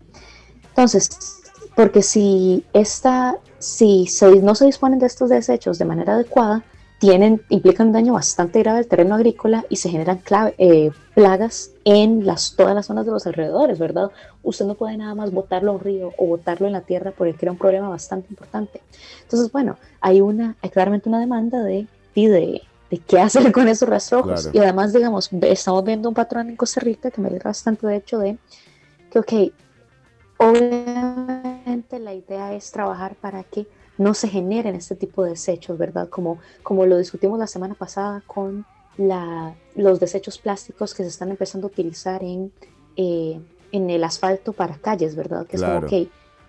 Entonces, porque si esta, si se- no se disponen de estos desechos de manera adecuada, tienen, implican un daño bastante grave al terreno agrícola y se generan clave- eh, plagas en las, todas las zonas de los alrededores, ¿verdad? Usted no puede nada más botarlo a un río o botarlo en la tierra porque crea un problema bastante importante. Entonces, bueno, hay una, hay claramente una demanda de, de, de qué hacer con esos rastrojos. Claro. Y además, digamos, estamos viendo un patrón en Costa Rica que me alegra bastante, de hecho, de que, ok, obviamente la idea es trabajar para que no se generen este tipo de desechos, ¿verdad? Como, como lo discutimos la semana pasada con la, los desechos plásticos que se están empezando a utilizar en, eh, en el asfalto para calles, ¿verdad? Que es como, ok,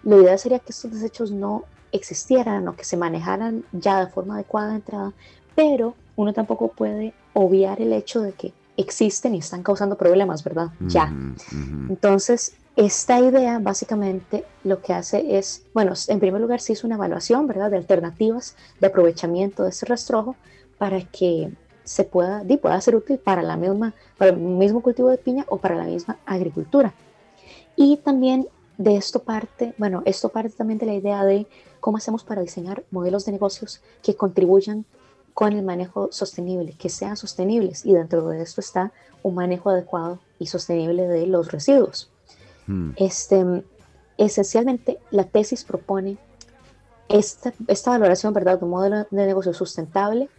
la idea sería que estos desechos no existieran o que se manejaran ya de forma adecuada de entrada, pero uno tampoco puede obviar el hecho de que existen y están causando problemas, ¿verdad? Ya. Entonces, esta idea básicamente lo que hace es, bueno, en primer lugar se hizo una evaluación, ¿verdad?, de alternativas de aprovechamiento de ese rastrojo para que se pueda, di, pueda ser útil para la misma, para el mismo cultivo de piña o para la misma agricultura. Y también de esto parte, bueno, esto parte también de la idea de cómo hacemos para diseñar modelos de negocios que contribuyan con el manejo sostenible, que sean sostenibles y dentro de esto está un manejo adecuado y sostenible de los residuos. Este, esencialmente, la tesis propone esta, esta valoración ¿verdad? de un modelo de negocio sustentable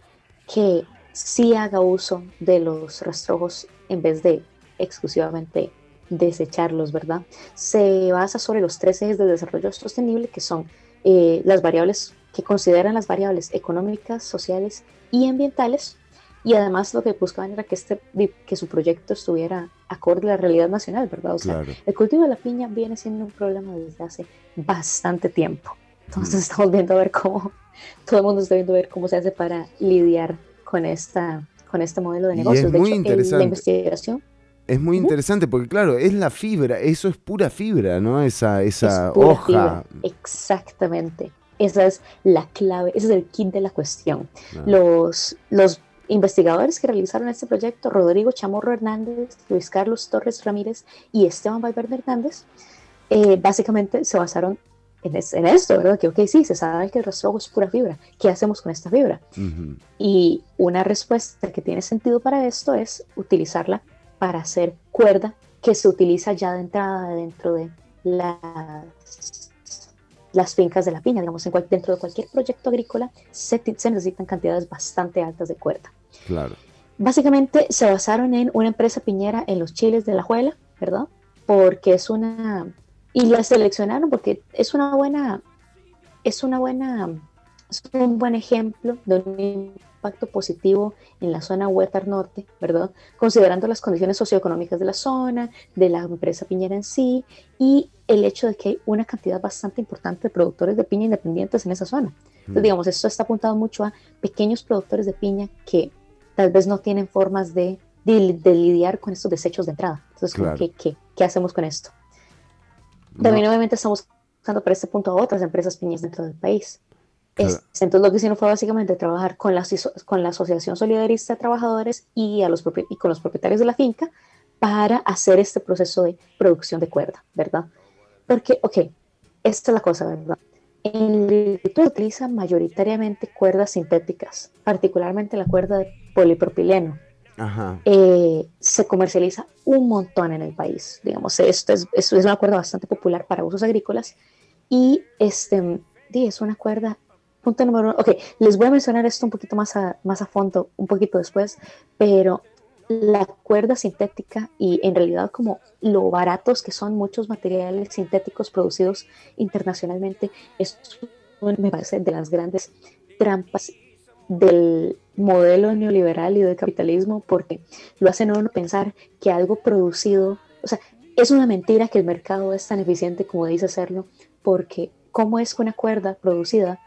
que sí haga uso de los rastrojos en vez de exclusivamente desecharlos, ¿verdad? Se basa sobre los tres ejes del desarrollo sostenible, que son eh, las variables que consideran las variables económicas, sociales y ambientales, y además lo que buscaban era que, este, que su proyecto estuviera acorde a la realidad nacional, ¿verdad? O sea, Claro. el cultivo de la piña viene siendo un problema desde hace bastante tiempo. Entonces estamos viendo a ver cómo, todo el mundo está viendo a ver cómo se hace para lidiar con, esta, con este modelo de Y es negocios. de muy hecho, el- la interesante. investigación Es muy interesante porque, claro, es la fibra, eso es pura fibra, ¿no? Esa, esa es pura hoja. fibra. Exactamente. Esa es la clave, ese es el kit de la cuestión. Claro. Los, los investigadores que realizaron este proyecto, Rodrigo Chamorro Hernández, Luis Carlos Torres Ramírez y Esteban Valverde Hernández, eh, básicamente se basaron en, es- en esto, ¿verdad? Que, ok, sí, se sabe que el rastrojo es pura fibra. ¿Qué hacemos con esta fibra? Y una respuesta que tiene sentido para esto es utilizarla para hacer cuerda que se utiliza ya de entrada dentro de las, las fincas de la piña. Digamos, en cual- dentro de cualquier proyecto agrícola se, necesitan cantidades bastante altas de cuerda. Claro. Básicamente se basaron en una empresa piñera en los chiles de la Juela, ¿verdad? Porque es una... Y la seleccionaron porque es una buena... Es una buena... Es un buen ejemplo de un impacto positivo en la zona Huetar Norte, ¿verdad? Considerando las condiciones socioeconómicas de la zona, de la empresa piñera en sí y el hecho de que hay una cantidad bastante importante de productores de piña independientes en esa zona. Entonces, Mm. digamos, esto está apuntado mucho a pequeños productores de piña que tal vez no tienen formas de, de- de lidiar con estos desechos de entrada. Entonces, Claro. ¿qué, qué, qué hacemos con esto? También, obviamente, estamos buscando para este punto a otras empresas piñas dentro del país. Es- entonces, lo que hicieron fue básicamente trabajar con la, con la Asociación Solidarista de Trabajadores y, a los, y con los propietarios de la finca para hacer este proceso de producción de cuerda, ¿verdad? Porque, ok, esta es la cosa, ¿verdad? En agricultura utiliza mayoritariamente cuerdas sintéticas, particularmente la cuerda de polipropileno. Ajá. Eh, se comercializa un montón en el país. Digamos, esto es, esto es una cuerda bastante popular para usos agrícolas y este, di, es una cuerda. Punto número uno. Ok, les voy a mencionar esto un poquito más a, más a fondo, un poquito después, pero la cuerda sintética y en realidad como lo baratos que son muchos materiales sintéticos producidos internacionalmente, es me parece de las grandes trampas del modelo neoliberal y del capitalismo porque lo hacen uno pensar que algo producido, o sea, es una mentira que el mercado es tan eficiente como dice serlo, porque ¿cómo es que una cuerda producida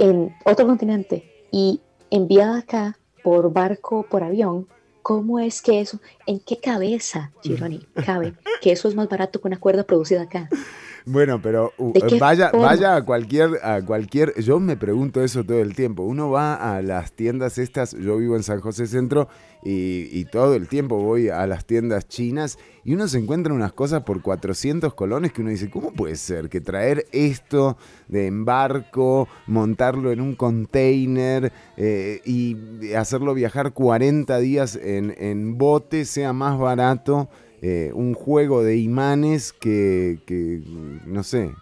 en otro continente y enviada acá por barco, por avión, ¿cómo es que eso, en qué cabeza, Gironi, cabe que eso es más barato que una cuerda producida acá? Bueno, pero uh, ¿De qué vaya, forma? vaya a cualquier, a cualquier. Yo me pregunto eso todo el tiempo. Uno va a las tiendas estas. Yo vivo en San José Centro y, y todo el tiempo voy a las tiendas chinas y uno se encuentra unas cosas por 400 colones que uno dice, ¿cómo puede ser que traer esto de embarco, montarlo en un container eh, y hacerlo viajar 40 días en, en bote sea más barato? Eh, un juego de imanes que, que, no sé,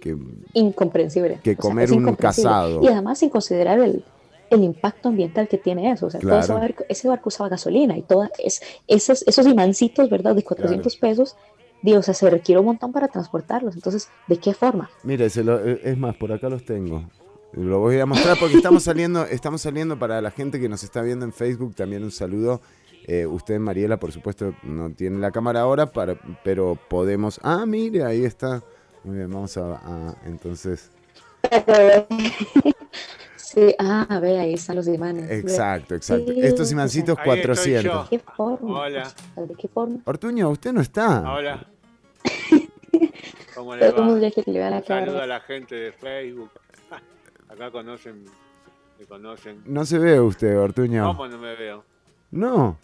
que Incomprensible. Que O sea, comer un casado. Y además sin considerar el, el impacto ambiental que tiene eso. O sea, todo ese, Claro. barco, ese barco usaba gasolina y todas es, esos, esos imancitos, ¿verdad? De 400 pesos, Dios, o sea, se requiere un montón para transportarlos. Entonces, ¿de qué forma? Mire, se lo- eh, es más, por acá los tengo. Lo voy a mostrar porque estamos saliendo, estamos saliendo para la gente que nos está viendo en Facebook. También un saludo. Eh, usted, Mariela, por supuesto, no tiene la cámara ahora, para, pero podemos. Ah, mire, ahí está. Muy bien, vamos a. a- entonces. Sí, ah, ve, ahí están los imanes. Exacto, exacto. Sí, Estos imancitos sea, 400. ¿De qué forma? Hola. ¿De qué forma? Ortuño, usted no está. Hola. ¿Cómo le va? que le la cara. Saluda a la gente de Facebook. Acá conocen, me conocen. No se ve usted, Ortuño. ¿Cómo no me veo? No.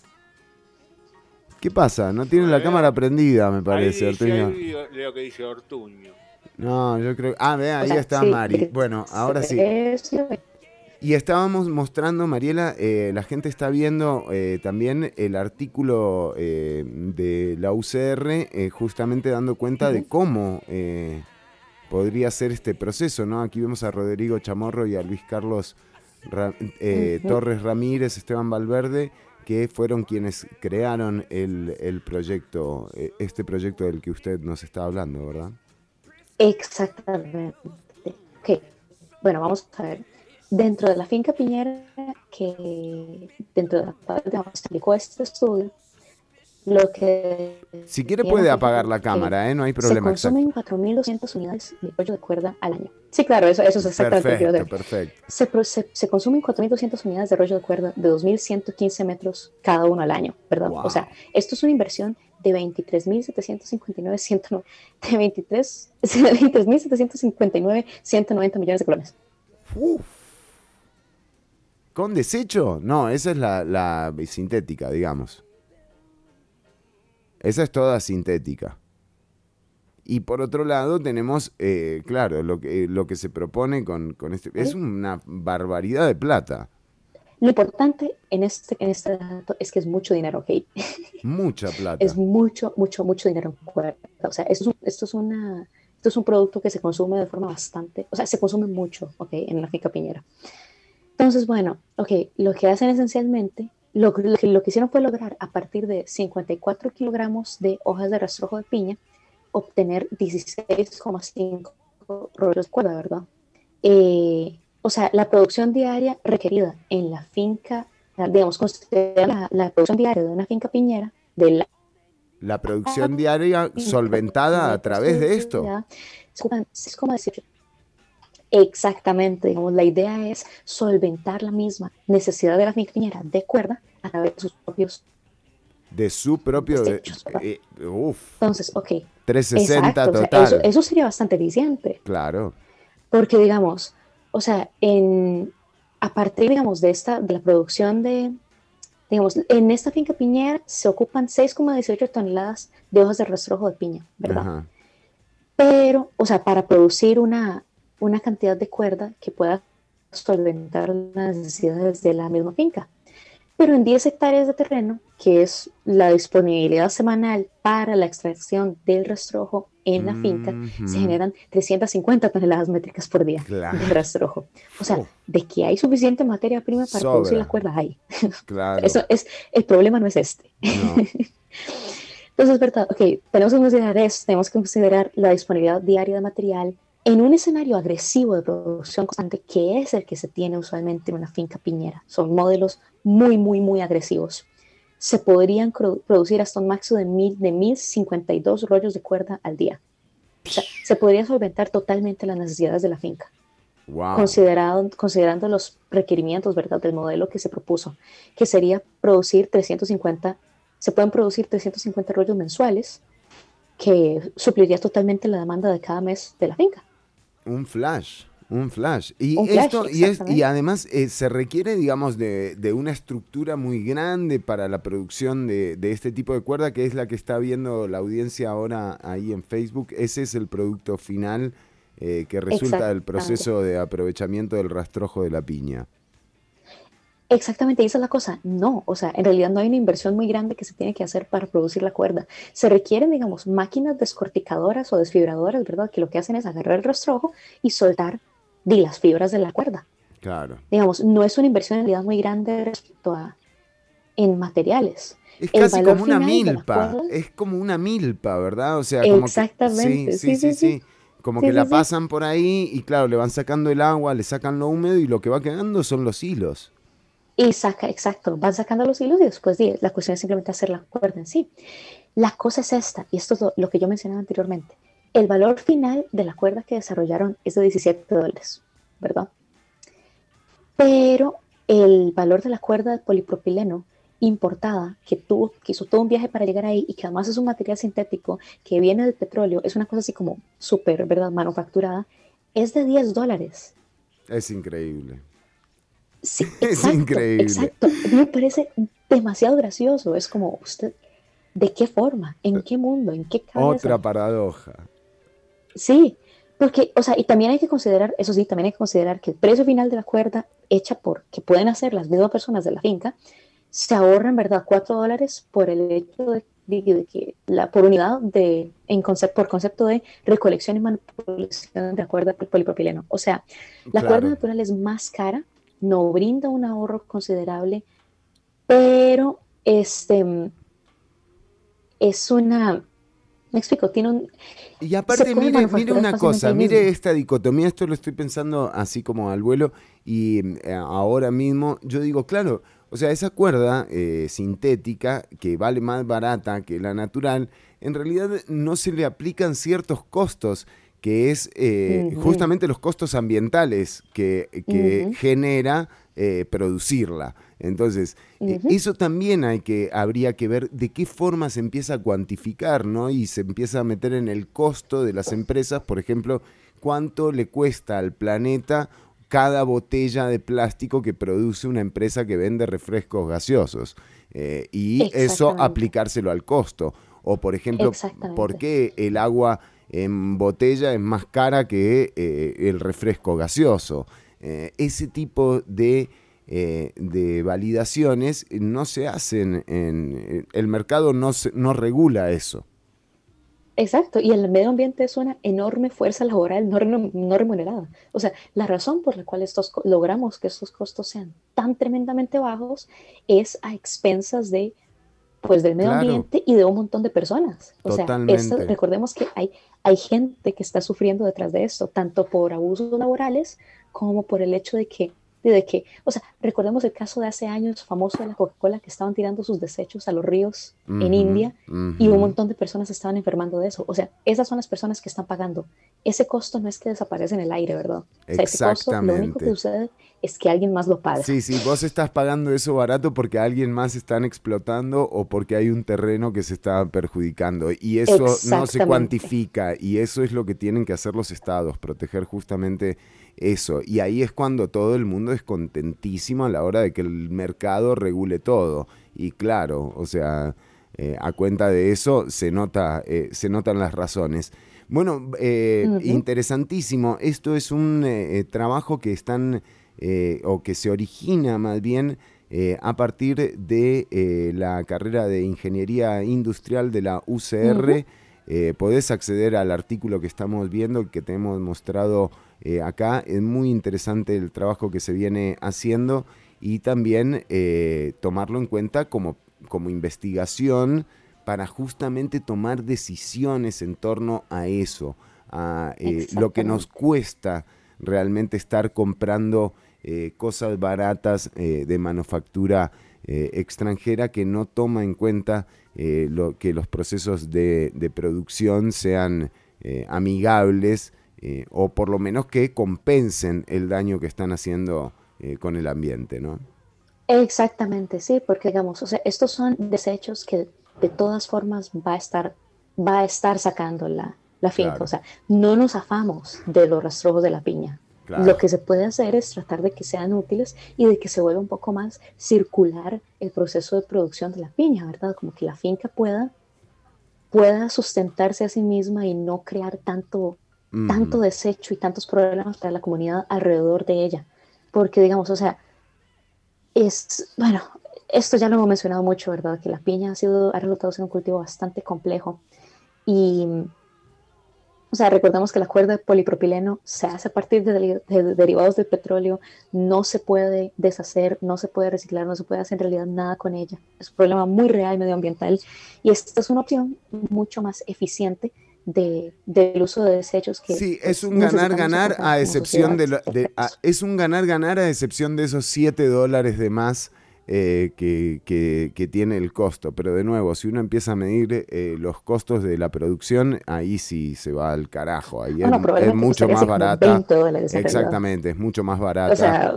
¿Qué pasa? No tiene la veo. cámara prendida, me parece, ahí dice, Ortuño. ahí digo- leo que dice Ortuño. No, yo creo. Ah, vea, O ahí sea, está sí, Mari. Bueno, ahora sí. ve, ve. Y estábamos mostrando, Mariela, eh, la gente está viendo eh, también el artículo eh, de la UCR, eh, justamente dando cuenta de cómo eh, podría ser este proceso, ¿no? Aquí vemos a Rodrigo Chamorro y a Luis Carlos Ra- eh. Torres Ramírez, Esteban Valverde, que fueron quienes crearon el, el proyecto, eh, este proyecto del que usted nos está hablando, ¿verdad? Exactamente. Ok, bueno, vamos a ver. Dentro de la finca Piñera, que dentro de la cual se este estudio, lo que... Si quiere puede apagar la cámara, ¿eh? No hay problema. Se consumen 4.200 unidades de rollo de cuerda al año. Sí, claro, eso, eso es exactamente lo que quiero Perfecto, decir. perfecto. Se, se, se consumen 4.200 unidades de rollo de cuerda de 2.115 metros cada uno al año, ¿verdad? O sea, esto es una inversión de 23.759, 109 de 23 de 23.759, 190 millones de colones. ¿Con desecho? No, esa es la, la sintética, digamos. Esa es toda sintética. Y por otro lado tenemos, eh, claro, lo que, lo que se propone con, con este... Es una barbaridad de plata. Lo importante en este, en este dato es que es mucho dinero, ¿ok? Mucha plata. Es mucho, mucho, mucho dinero en cuerda. O sea, esto es, un, esto, es una, esto es un producto que se consume de forma bastante, o sea, se consume mucho, ¿ok? En la finca piñera. Entonces, bueno, ok, lo que hacen esencialmente, lo, lo que, lo que hicieron fue lograr a partir de 54 kilogramos de hojas de rastrojo de piña, obtener 16,5 rollos de cuerda, ¿verdad? Eh, o sea, la producción diaria requerida en la finca, digamos, considera la, la producción diaria de una finca piñera, de la La producción diaria solventada a través de esto. ya, es como decir, exactamente, digamos, la idea es solventar la misma necesidad de la finca piñera de cuerda a través de sus propios. De su propio... ¿verdad? eh, uf, Entonces, ok. 360 exacto, o sea, total. eso, eso sería bastante eficiente. Claro. Porque, digamos, o sea, en, a partir, digamos, de esta, de la producción de, digamos, en esta finca piñera se ocupan 6,18 toneladas de hojas de rastrojo de piña, ¿verdad? Ajá. Pero, o sea, para producir una, una cantidad de cuerda que pueda solventar las necesidades de la misma finca. Pero en 10 hectáreas de terreno, que es la disponibilidad semanal para la extracción del rastrojo en la finca, se generan 350 toneladas métricas por día Claro. de rastrojo. O sea, Oh. de que hay suficiente materia prima para producir Sobra. la cuerda, hay. Claro. Eso es, el problema no es este. No. Entonces, verdad, ok, tenemos que considerar eso, tenemos que considerar la disponibilidad diaria de material en un escenario agresivo de producción constante, que es el que se tiene usualmente en una finca piñera. Son modelos muy, muy, muy agresivos. Se podrían producir hasta un máximo de, mil, de 1052 rollos de cuerda al día. O sea, se podría solventar totalmente las necesidades de la finca Wow. considerado, considerando los requerimientos ¿verdad? del modelo que se propuso, que sería producir 350, se pueden producir 350 rollos mensuales, que supliría totalmente la demanda de cada mes de la finca. Un flash, un flash. Y Un flash, esto, y, es, y además eh, se requiere, digamos, de, de una estructura muy grande para la producción de, de este tipo de cuerda, que es la que está viendo la audiencia ahora ahí en Facebook. Ese es el producto final eh, que resulta del proceso de aprovechamiento del rastrojo de la piña. Exactamente, esa es la cosa. No, o sea, en realidad no hay una inversión muy grande que se tiene que hacer para producir la cuerda. Se requieren, digamos, máquinas descorticadoras o desfibradoras, ¿verdad? Que lo que hacen es agarrar el rastrojo y soltar de las fibras de la cuerda. Claro. Digamos, no es una inversión en realidad muy grande respecto a en materiales. Es El casi como una milpa, es como una milpa, ¿verdad? O sea, como que- Exactamente, sí, sí, sí, sí, sí, sí. sí. Como que la pasan por ahí y claro, le van sacando el agua, le sacan lo húmedo y lo que va quedando son los hilos. Y saca, exacto, van sacando los hilos y después la cuestión es simplemente hacer la cuerda en sí. La cosa es esta, y esto es lo, lo que yo mencionaba anteriormente. El valor final de la cuerda que desarrollaron es de 17 dólares, ¿verdad? Pero el valor de la cuerda de polipropileno importada, que, tuvo, que hizo todo un viaje para llegar ahí y que además es un material sintético que viene del petróleo, es una cosa así como súper, ¿verdad? Manufacturada, es de 10 dólares. Es increíble. Sí, Es increíble. Exacto. A mí me parece demasiado gracioso. Es como, usted, ¿de qué forma? ¿En qué mundo? ¿En qué cabeza? Otra paradoja. Sí, porque, o sea, y también hay que considerar, eso sí, también hay que considerar que el precio final de la cuerda hecha por, que pueden hacer las mismas personas de la finca, se ahorran, ¿verdad? 4 dólares por el hecho de, de- de que la, por unidad de, en por concepto de recolección y manipulación de la cuerda del polipropileno. O sea, la Claro. cuerda natural es más cara, no brinda un ahorro considerable, pero este es una, me explico, tiene un, Y aparte, mire, mire una cosa, mire esta dicotomía, esto lo estoy pensando así como al vuelo y eh, ahora mismo yo digo, claro, o sea, esa cuerda eh, sintética que vale más barata que la natural, en realidad no se le aplican ciertos costos que es eh, justamente los costos ambientales que, que genera eh, producirla. Entonces, eh, eso también hay que, habría que ver de qué forma se empieza a cuantificar, ¿no? Y se empieza a meter en el costo de las empresas, por ejemplo, cuánto le cuesta al planeta cada botella de plástico que produce una empresa que vende refrescos gaseosos. Eh, y eso aplicárselo al costo. O, por ejemplo. ¿por qué el agua en botella es más cara que eh, el refresco gaseoso? Eh, ese tipo de, eh, de validaciones no se hacen en... El mercado no, se- no regula eso. Exacto, y el medio ambiente es una enorme fuerza laboral no, no remunerada. O sea, la razón por la cual estos logramos que estos costos sean tan tremendamente bajos es a expensas de, pues, del medio Claro. ambiente y de un montón de personas. O sea, esto- recordemos que hay, hay gente que está sufriendo detrás de esto, tanto por abusos laborales como por el hecho de que, de que, o sea, recordemos el caso de hace años famoso de la Coca-Cola que estaban tirando sus desechos a los ríos en Ujú, India y un montón de personas estaban enfermando de eso. O sea, esas son las personas que están pagando. Ese costo no es que desaparece en el aire, ¿verdad? O sea, ese costo, lo único que sucede es que alguien más lo paga. Sí, sí, vos estás pagando eso barato porque a alguien más están explotando o porque hay un terreno que se está perjudicando. Y eso no se cuantifica y eso es lo que tienen que hacer los estados, proteger justamente eso. Y ahí es cuando todo el mundo es contentísimo a la hora de que el mercado regule todo. Y claro, o sea, eh, a cuenta de eso se, nota, eh, se notan las razones. Bueno, eh, interesantísimo. Esto es un trabajo que están, o que se origina más bien a partir de la carrera de Ingeniería Industrial de la UCR. Eh, podés acceder al artículo que estamos viendo, que te hemos mostrado eh, acá. Es muy interesante el trabajo que se viene haciendo y también eh, tomarlo en cuenta como, como investigación para justamente tomar decisiones en torno a eso, a eh, lo que nos cuesta realmente estar comprando cosas baratas de manufactura extranjera que no toma en cuenta lo, que los procesos de, de producción sean amigables eh, o por lo menos que compensen el daño que están haciendo eh, con el ambiente, ¿no? Exactamente, sí, porque digamos, o sea, estos son desechos que de todas formas va a estar, va a estar sacando la, la finca. Claro. O sea, no nos afamos de los rastrojos de la piña. Claro. Lo que se puede hacer es tratar de que sean útiles y de que se vuelva un poco más circular el proceso de producción de la piña, ¿verdad? Como que la finca pueda, pueda sustentarse a sí misma y no crear tanto, Tanto desecho y tantos problemas para la comunidad alrededor de ella. Porque, digamos, o sea, es, bueno, esto ya lo hemos mencionado mucho, ¿verdad? Que la piña ha sido, ha resultado ser un cultivo bastante complejo. Y, o sea, recordemos que la cuerda de polipropileno se hace a partir de, deri- de derivados del petróleo, no se puede deshacer, no se puede reciclar, no se puede hacer en realidad nada con ella. Es un problema muy real medioambiental y esta es una opción mucho más eficiente de, del uso de desechos que Sí, es un ganar-ganar a excepción de, lo- de- a- es un ganar-ganar a excepción de esos 7 dólares de más eh, que, que- que tiene el costo. Pero de nuevo, si uno empieza a medir eh, los costos de la producción, ahí sí se va al carajo. Ahí Ah, es, mucho más barata. 20 dólares en realidad. Exactamente, es mucho más barata O sea,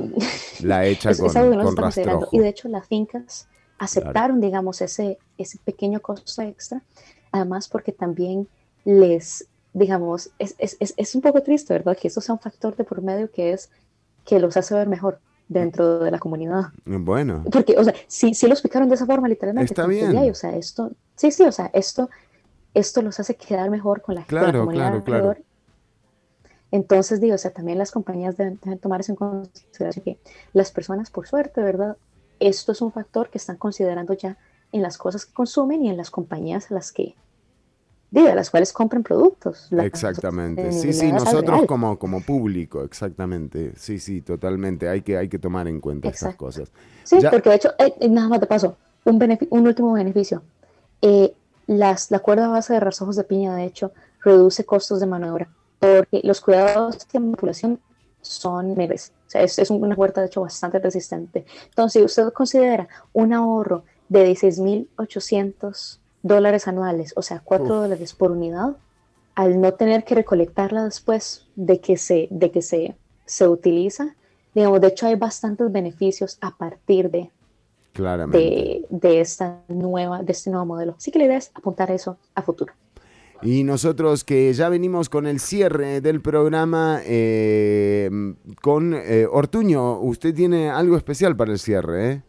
la hecha es, con, es algo que con rastrojo. Y de hecho las fincas aceptaron, digamos, ese, ese pequeño costo extra, además porque también les, digamos, es, es, es, es un poco triste, ¿verdad? Que esto sea un factor de por medio que es que los hace ver mejor dentro de la comunidad. Bueno, Porque, o sea, sí, sí lo explicaron de esa forma, literalmente. Está bien. "Ay, o sea, esto, sí, sí, o sea, esto, esto los hace quedar mejor con la, con la Claro, comunidad claro, claro. alrededor. Entonces, digo, o sea, también las compañías deben, deben tomar eso en consideración que las personas, por suerte, ¿verdad? Esto es un factor que están considerando ya en las cosas que consumen y en las compañías a las que, a las cuales compran productos. Exactamente. Sí, sí, nosotros real. como, como público, exactamente. Sí, sí, totalmente. Hay que, hay que tomar en cuenta esas Exacto. cosas. Sí, Ya- porque de hecho, eh, eh, nada más de paso, un, un último beneficio. Eh, las, la cuerda base de rastrojos de piña, de hecho, reduce costos de mano de obra, porque los cuidados de manipulación son menores. O sea, es, es una cuerda, de hecho, bastante resistente. Entonces, si usted considera un ahorro de 16.800 dólares anuales, o sea, 4 Uf. dólares por unidad, al no tener que recolectarla después de que se, de que se, se utiliza, digamos, de hecho hay bastantes beneficios a partir de, Claramente. de, de esta nueva, de este nuevo modelo. Así que la idea es apuntar eso a futuro. Y nosotros que ya venimos con el cierre del programa eh, con eh, Ortuño, usted tiene algo especial para el cierre, ¿eh?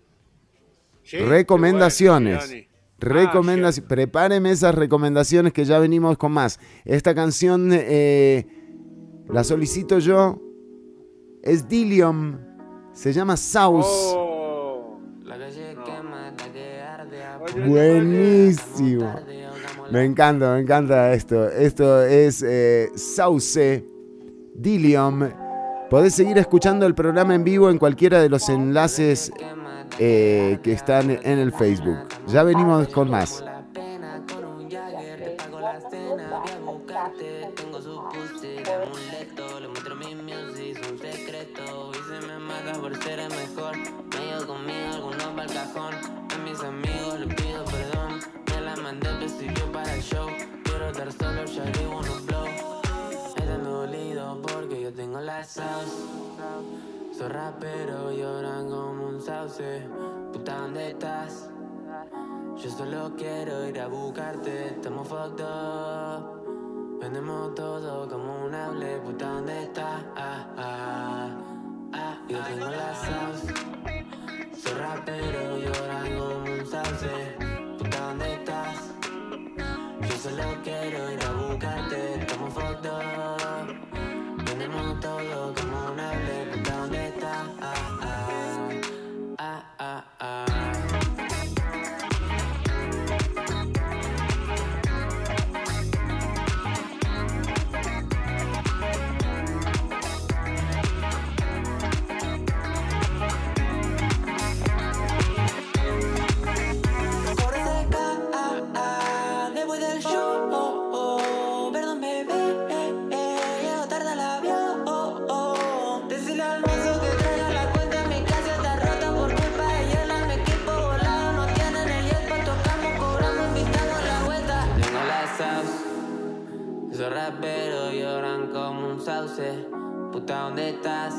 Sí, recomendaciones. Recomendaciones. Prepáreme esas recomendaciones que ya venimos con más. Esta canción eh, la solicito yo. Es Dilium. Se llama Saus. Oh. Buenísimo. Me encanta, me encanta esto. Esto es eh, Sauce Dilium. Podés seguir escuchando el programa en vivo en cualquiera de los enlaces eh, que están en el Facebook. Ya venimos con más. Tengo su pussy de amuleto, le muestro mi music, es un secreto. Y se me mata por ser el mejor. Me llevo conmigo algunos pa'l cajón. A mis amigos les pido perdón. Me la mandé el vestido para el show. Quiero estar solo, ya digo unos blow. Están dolido porque yo tengo la sauce. Soy rapero, lloran como un sauce. Puta, ¿dónde estás? Yo solo quiero ir a buscarte, estamos fucked up. Vendemos todo como un hable, puta, ¿dónde estás? Ah, ah, ah, yo tengo la sauce. Soy rapero y ahora como un sauce. Puta, ¿dónde estás? Yo solo quiero ir a buscarte, estamos fucked up. Vendemos todo como un hable, ah, ah, ¿dónde estás?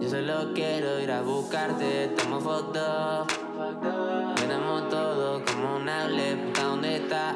Yo solo quiero ir a buscarte, fucked up. Tenemos todo como un hable, puta, ¿dónde está?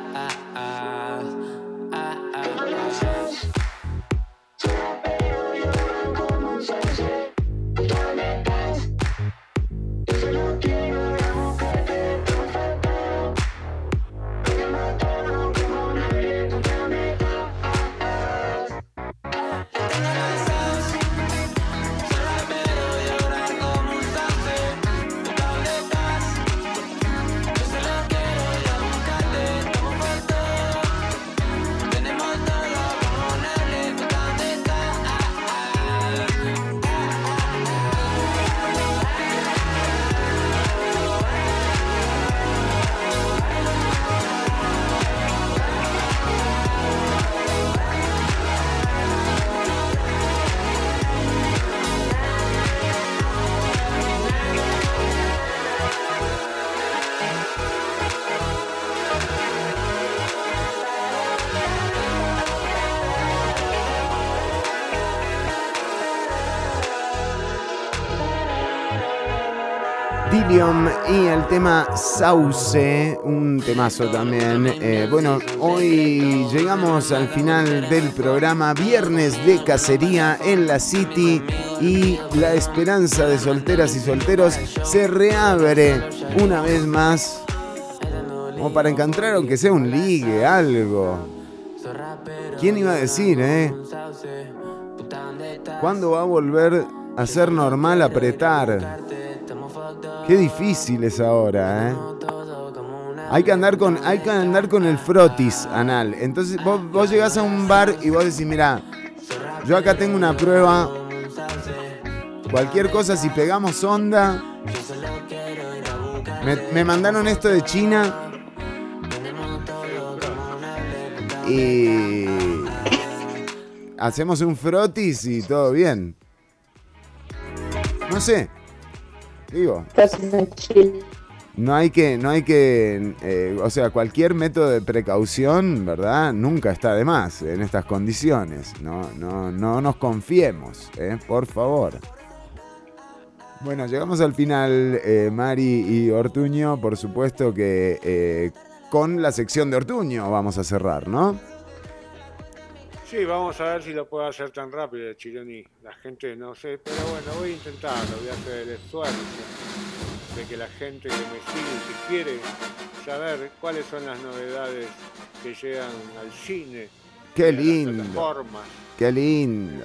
Y el tema Sauce, un temazo también. Eh, bueno, hoy llegamos al final del programa Viernes de Cacería en la City y la esperanza de solteras y solteros se reabre una vez más. Como para encontrar aunque sea un ligue, algo. ¿Quién iba a decir, eh? ¿Cuándo va a volver a ser normal apretar? Qué difícil es ahora, ¿eh? Hay que andar con, hay que andar con el frotis anal. Entonces vos, vos llegás a un bar y vos decís, mira, yo acá tengo una prueba. Cualquier cosa, si pegamos onda. Me, me mandaron esto de China. Y hacemos un frotis y todo bien. No sé. Digo, no hay que, no hay que, eh, o sea, cualquier método de precaución, ¿verdad? Nunca está de más en estas condiciones. No, no, no nos confiemos, ¿eh? por favor. Bueno, llegamos al final, eh, Mari y Ortuño. Por supuesto que eh, con la sección de Ortuño vamos a cerrar, ¿no? Sí, vamos a ver si lo puedo hacer tan rápido, Chironi. La gente no sé, pero bueno, voy a intentarlo, voy a hacer el esfuerzo de que la gente que me sigue, que quiere saber cuáles son las novedades que llegan al cine, Qué lindo. Qué lindo.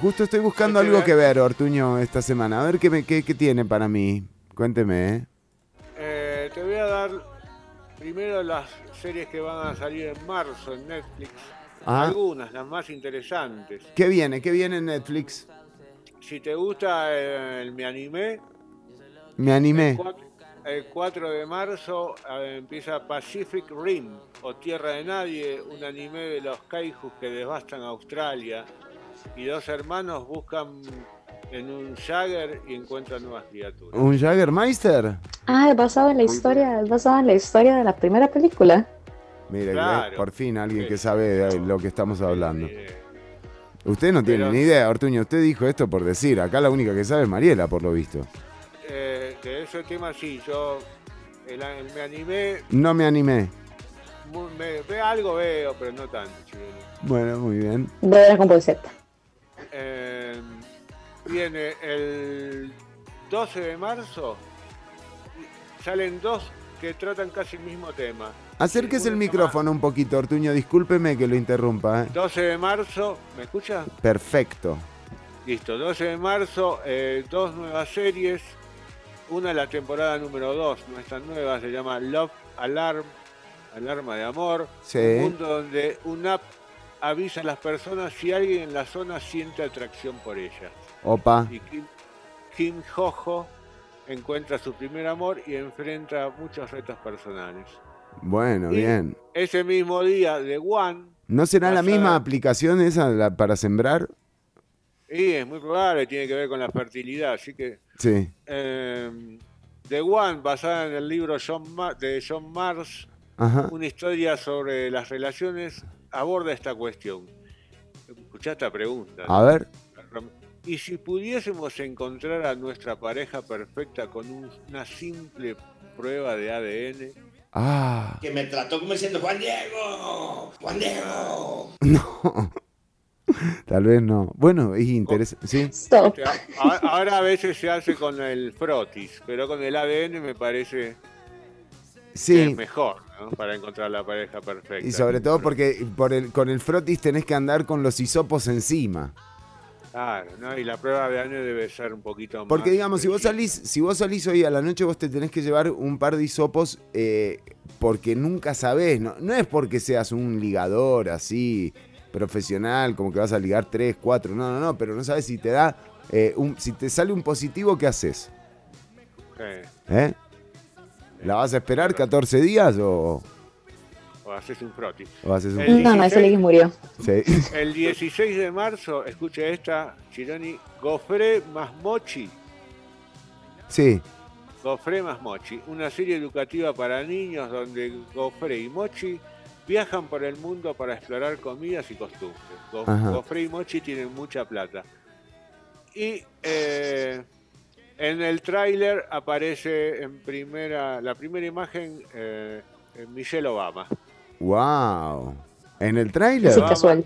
Justo estoy buscando Este algo que ver, Ortuño, esta semana. A ver qué, me, qué, qué tiene para mí. Cuénteme, ¿eh? Eh, te voy a dar primero las series que van a salir en marzo en Netflix. Ah. Algunas, las más interesantes. ¿Qué viene? ¿Qué viene en Netflix? Si te gusta eh, el, mi anime, Me animé. cuat- el 4 de marzo eh, empieza Pacific Rim o Tierra de Nadie, un anime de los kaijus que devastan Australia. Y dos hermanos buscan en un Jagger y encuentran nuevas criaturas. ¿Un Jaggermeister? Ah, es basado en la historia, es basado en la historia de la primera película. Mire, Claro. eh, por fin alguien que sabe de lo que estamos hablando. Usted no tiene Pero- ni idea, Ortuño. Usted dijo esto por decir. Acá la única que sabe es Mariela, por lo visto. Eh, de ese tema sí, yo el, el- me animé, No me animé. me- ve algo veo, pero no tanto. Bueno, muy bien. De Dragon Ball Z. Eh, viene el 12 de marzo. Salen dos que tratan casi el mismo tema. Acérquese el micrófono un poquito, Ortuño. Discúlpeme que lo interrumpa. ¿eh? 12 de marzo, ¿me escucha? Perfecto. Listo, 12 de marzo, eh, dos nuevas series. Una la temporada número 2, no es tan nueva, se llama Love Alarm, Alarma de Amor. Sí. Un mundo donde una app avisa a las personas si alguien en la zona siente atracción por ellas. Opa. Y Kim, Kim Jojo encuentra su primer amor y enfrenta muchos retos personales. Bueno, Y bien. Ese mismo día, The One, ¿No será la misma aplicación esa la- para sembrar? y es muy probable, tiene que ver con la fertilidad, así que Sí. eh, The One, basada en el libro John Ma- de John Mars, Ajá. una historia sobre las relaciones, aborda esta cuestión. Escuchá esta pregunta. A ver. ¿Y si pudiésemos encontrar a nuestra pareja perfecta con un- una simple prueba de ADN? Ah. Que me trató como diciendo, Juan Diego, Juan Diego. No. Tal vez no. Bueno, es interesante. Sí. Ahora a veces se hace con el frotis, pero con el ADN me parece que es mejor ¿no? para encontrar la pareja perfecta. Y sobre todo porque por el, con el frotis tenés que andar con los hisopos encima. Claro, ¿no? y la prueba de ADN debe ser un poquito más. Porque digamos, si vos salís, si vos salís hoy a la noche, vos te tenés que llevar un par de hisopos eh, porque nunca sabés. No, no es porque seas un ligador así profesional, como que vas a ligar tres, cuatro. No, no, no, pero no sabes si te da eh, un, si te sale un positivo, ¿qué haces? ¿Eh? ¿La vas a esperar 14 días o, O haces un frotis. o haces un El No, no, ese Liggy murió. Sí. El 16 de marzo, escuche esta, Chironi, Gofre más Mochi. Sí. Gofre más Mochi, una serie educativa para niños donde Gofre y Mochi viajan por el mundo para explorar comidas y costumbres. Go- Ajá. Gofre y Mochi tienen mucha plata. Y eh, en el tráiler aparece en primera, la primera imagen eh, Michelle Obama. Wow. ¿En el tráiler? Obama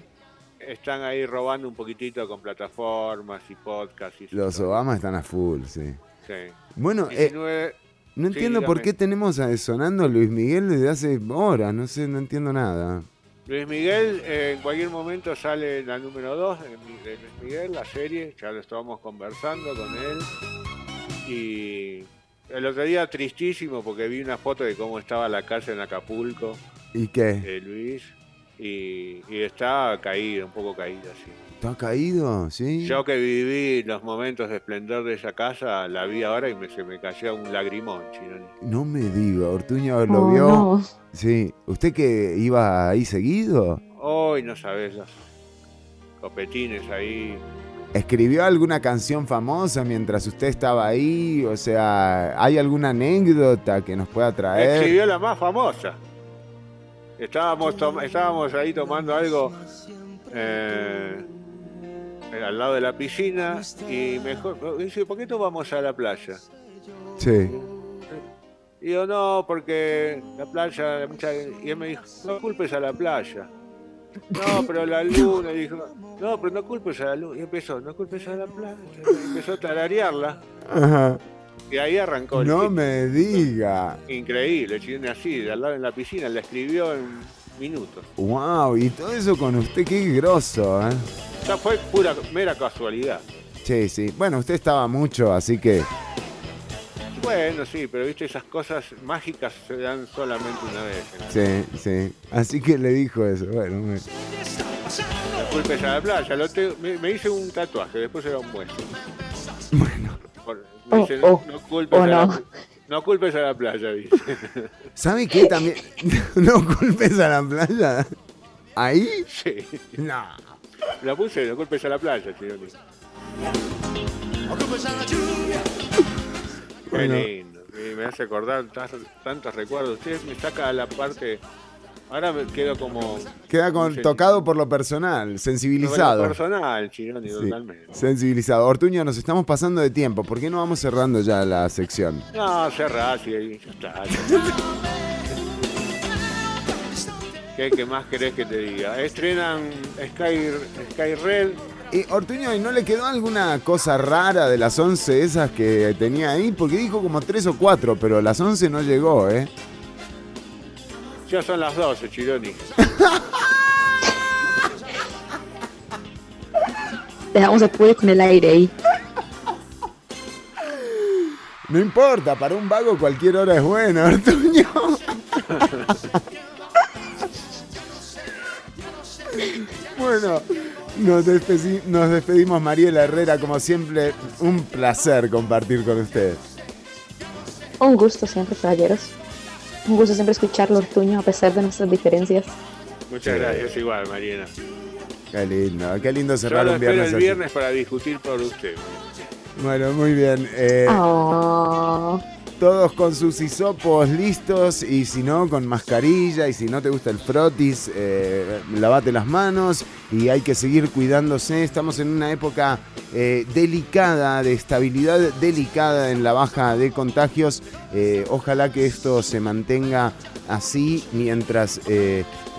Están ahí robando un poquitito con plataformas y podcasts. Y Los Obama están a full, sí. Sí. Bueno, eh, 19 No Sí, entiendo por qué tenemos a- sonando Luis Miguel desde hace horas, no sé, no entiendo nada. Luis Miguel, eh, en cualquier momento sale la número 2 de, Mi- de Luis Miguel, la serie, ya lo estábamos conversando con él. Y el otro día tristísimo porque vi una foto de cómo estaba la casa en Acapulco ¿Y qué? de Luis y, y está caído, un poco caído así. ¿Está caído? ¿Sí? Yo que viví los momentos de esplendor de esa casa, la vi ahora y me, se me cayó un lagrimón, Chironi. No me diga, Ortuño lo Oh, vio. no. Sí. ¿Usted que iba ahí seguido? Hoy no sabes los copetines ahí. ¿Escribió alguna canción famosa mientras usted estaba ahí? O sea, ¿hay alguna anécdota que nos pueda traer? Escribió la más famosa. Estábamos, estábamos ahí tomando algo eh, al lado de la piscina y mejor dice, ¿por qué no vamos a la playa? Sí. Y yo no, porque la playa, y él me dijo, no culpes a la playa. No, pero la luna, y dijo, no, pero no culpes a la luna. Y empezó, no culpes a la playa. Y empezó a tararearla. Ajá. Y ahí arrancó el No me diga. Increíble, chilena así, de al lado en la piscina, la escribió en minutos. Wow, y todo eso con usted, qué grosso, ¿eh? Ya fue pura, mera casualidad. Sí, sí. Bueno, usted estaba mucho, así que. Bueno, sí, pero viste, esas cosas mágicas se dan solamente una vez. ¿no? Sí, sí. Así que le dijo eso. Bueno, me- No culpes a la playa. Lo te- me, me hice un tatuaje, después era un hueso. Bueno. me Oh, dice, oh, no, culpes oh, a la, no. no culpes a la playa, dice. ¿Sabe qué también? no culpes a la playa. ¿Ahí? Sí. No. La puse, no culpes a la playa, Chironi. Qué Bueno. lindo. Y me hace acordar tas- tantos recuerdos. Usted me saca la parte. Ahora me quedo como. Queda con, Sí. tocado por lo personal, sensibilizado. Personal, Chironi, Sí, totalmente. sensibilizado. Ortuño, nos estamos pasando de tiempo. ¿Por qué no vamos cerrando ya la sección? No, cerrás y ahí ya está. ¿Qué, qué más querés que te diga? Estrenan Sky, Sky Red. Y Ortuño, ¿y no le quedó alguna cosa rara de las 11 esas que tenía ahí? Porque dijo como 3 o 4, pero las 11 no llegó, ¿eh? Ya son las 12, Chironi. Dejamos el público con el aire ahí. No importa, para un vago cualquier hora es buena, Ortuño. bueno, nos, despedi- nos despedimos Mariela Herrera, como siempre, un placer compartir con ustedes. Un gusto siempre, caballeros. Un gusto siempre escucharlo, Ortuño, a pesar de nuestras diferencias. Muchas Sí. gracias, igual, Mariana. Qué lindo, qué lindo Yo cerrar lo un espero viernes el así. viernes para discutir por usted. Bueno, muy bien. eh, Oh. Todos con sus hisopos listos y si no, con mascarilla y si no te gusta el frotis, eh, lavate las manos y hay que seguir cuidándose. Estamos en una época eh, delicada, de estabilidad delicada en la baja de contagios. Eh, ojalá que esto se mantenga así mientras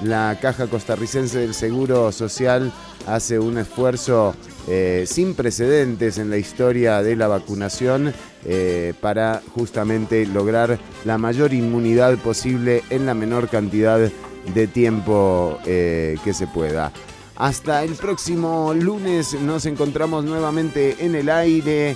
la Caja Costarricense del Seguro Social hace un esfuerzo eh, sin precedentes en la historia de la vacunación eh, para justamente lograr la mayor inmunidad posible en la menor cantidad de tiempo eh, que se pueda. Hasta el próximo lunes nos encontramos nuevamente en el aire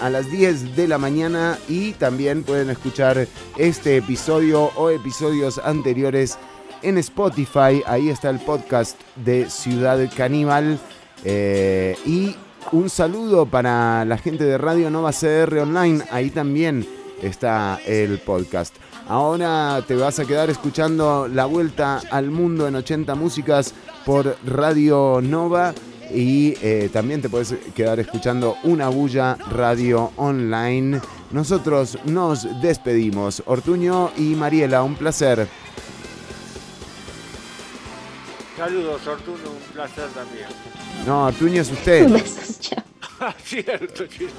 a las 10 de la mañana y también pueden escuchar este episodio o episodios anteriores en Spotify. Ahí está el podcast de Ciudad Caníbal. Eh, y un saludo para la gente de Radio Nova CR Online. Ahí también está el podcast. Ahora te vas a quedar escuchando la vuelta al mundo en 80 músicas por Radio Nova. Y eh, también te puedes quedar escuchando una bulla radio online. Nosotros nos despedimos. Ortuño y Mariela, un placer. Saludos, Ortuno, un placer también. No, Ortuño es usted. Besos, chao. Ah, Cierto, Chironi.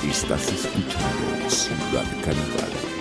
Qué Estás escuchando Ciudad Caníbal.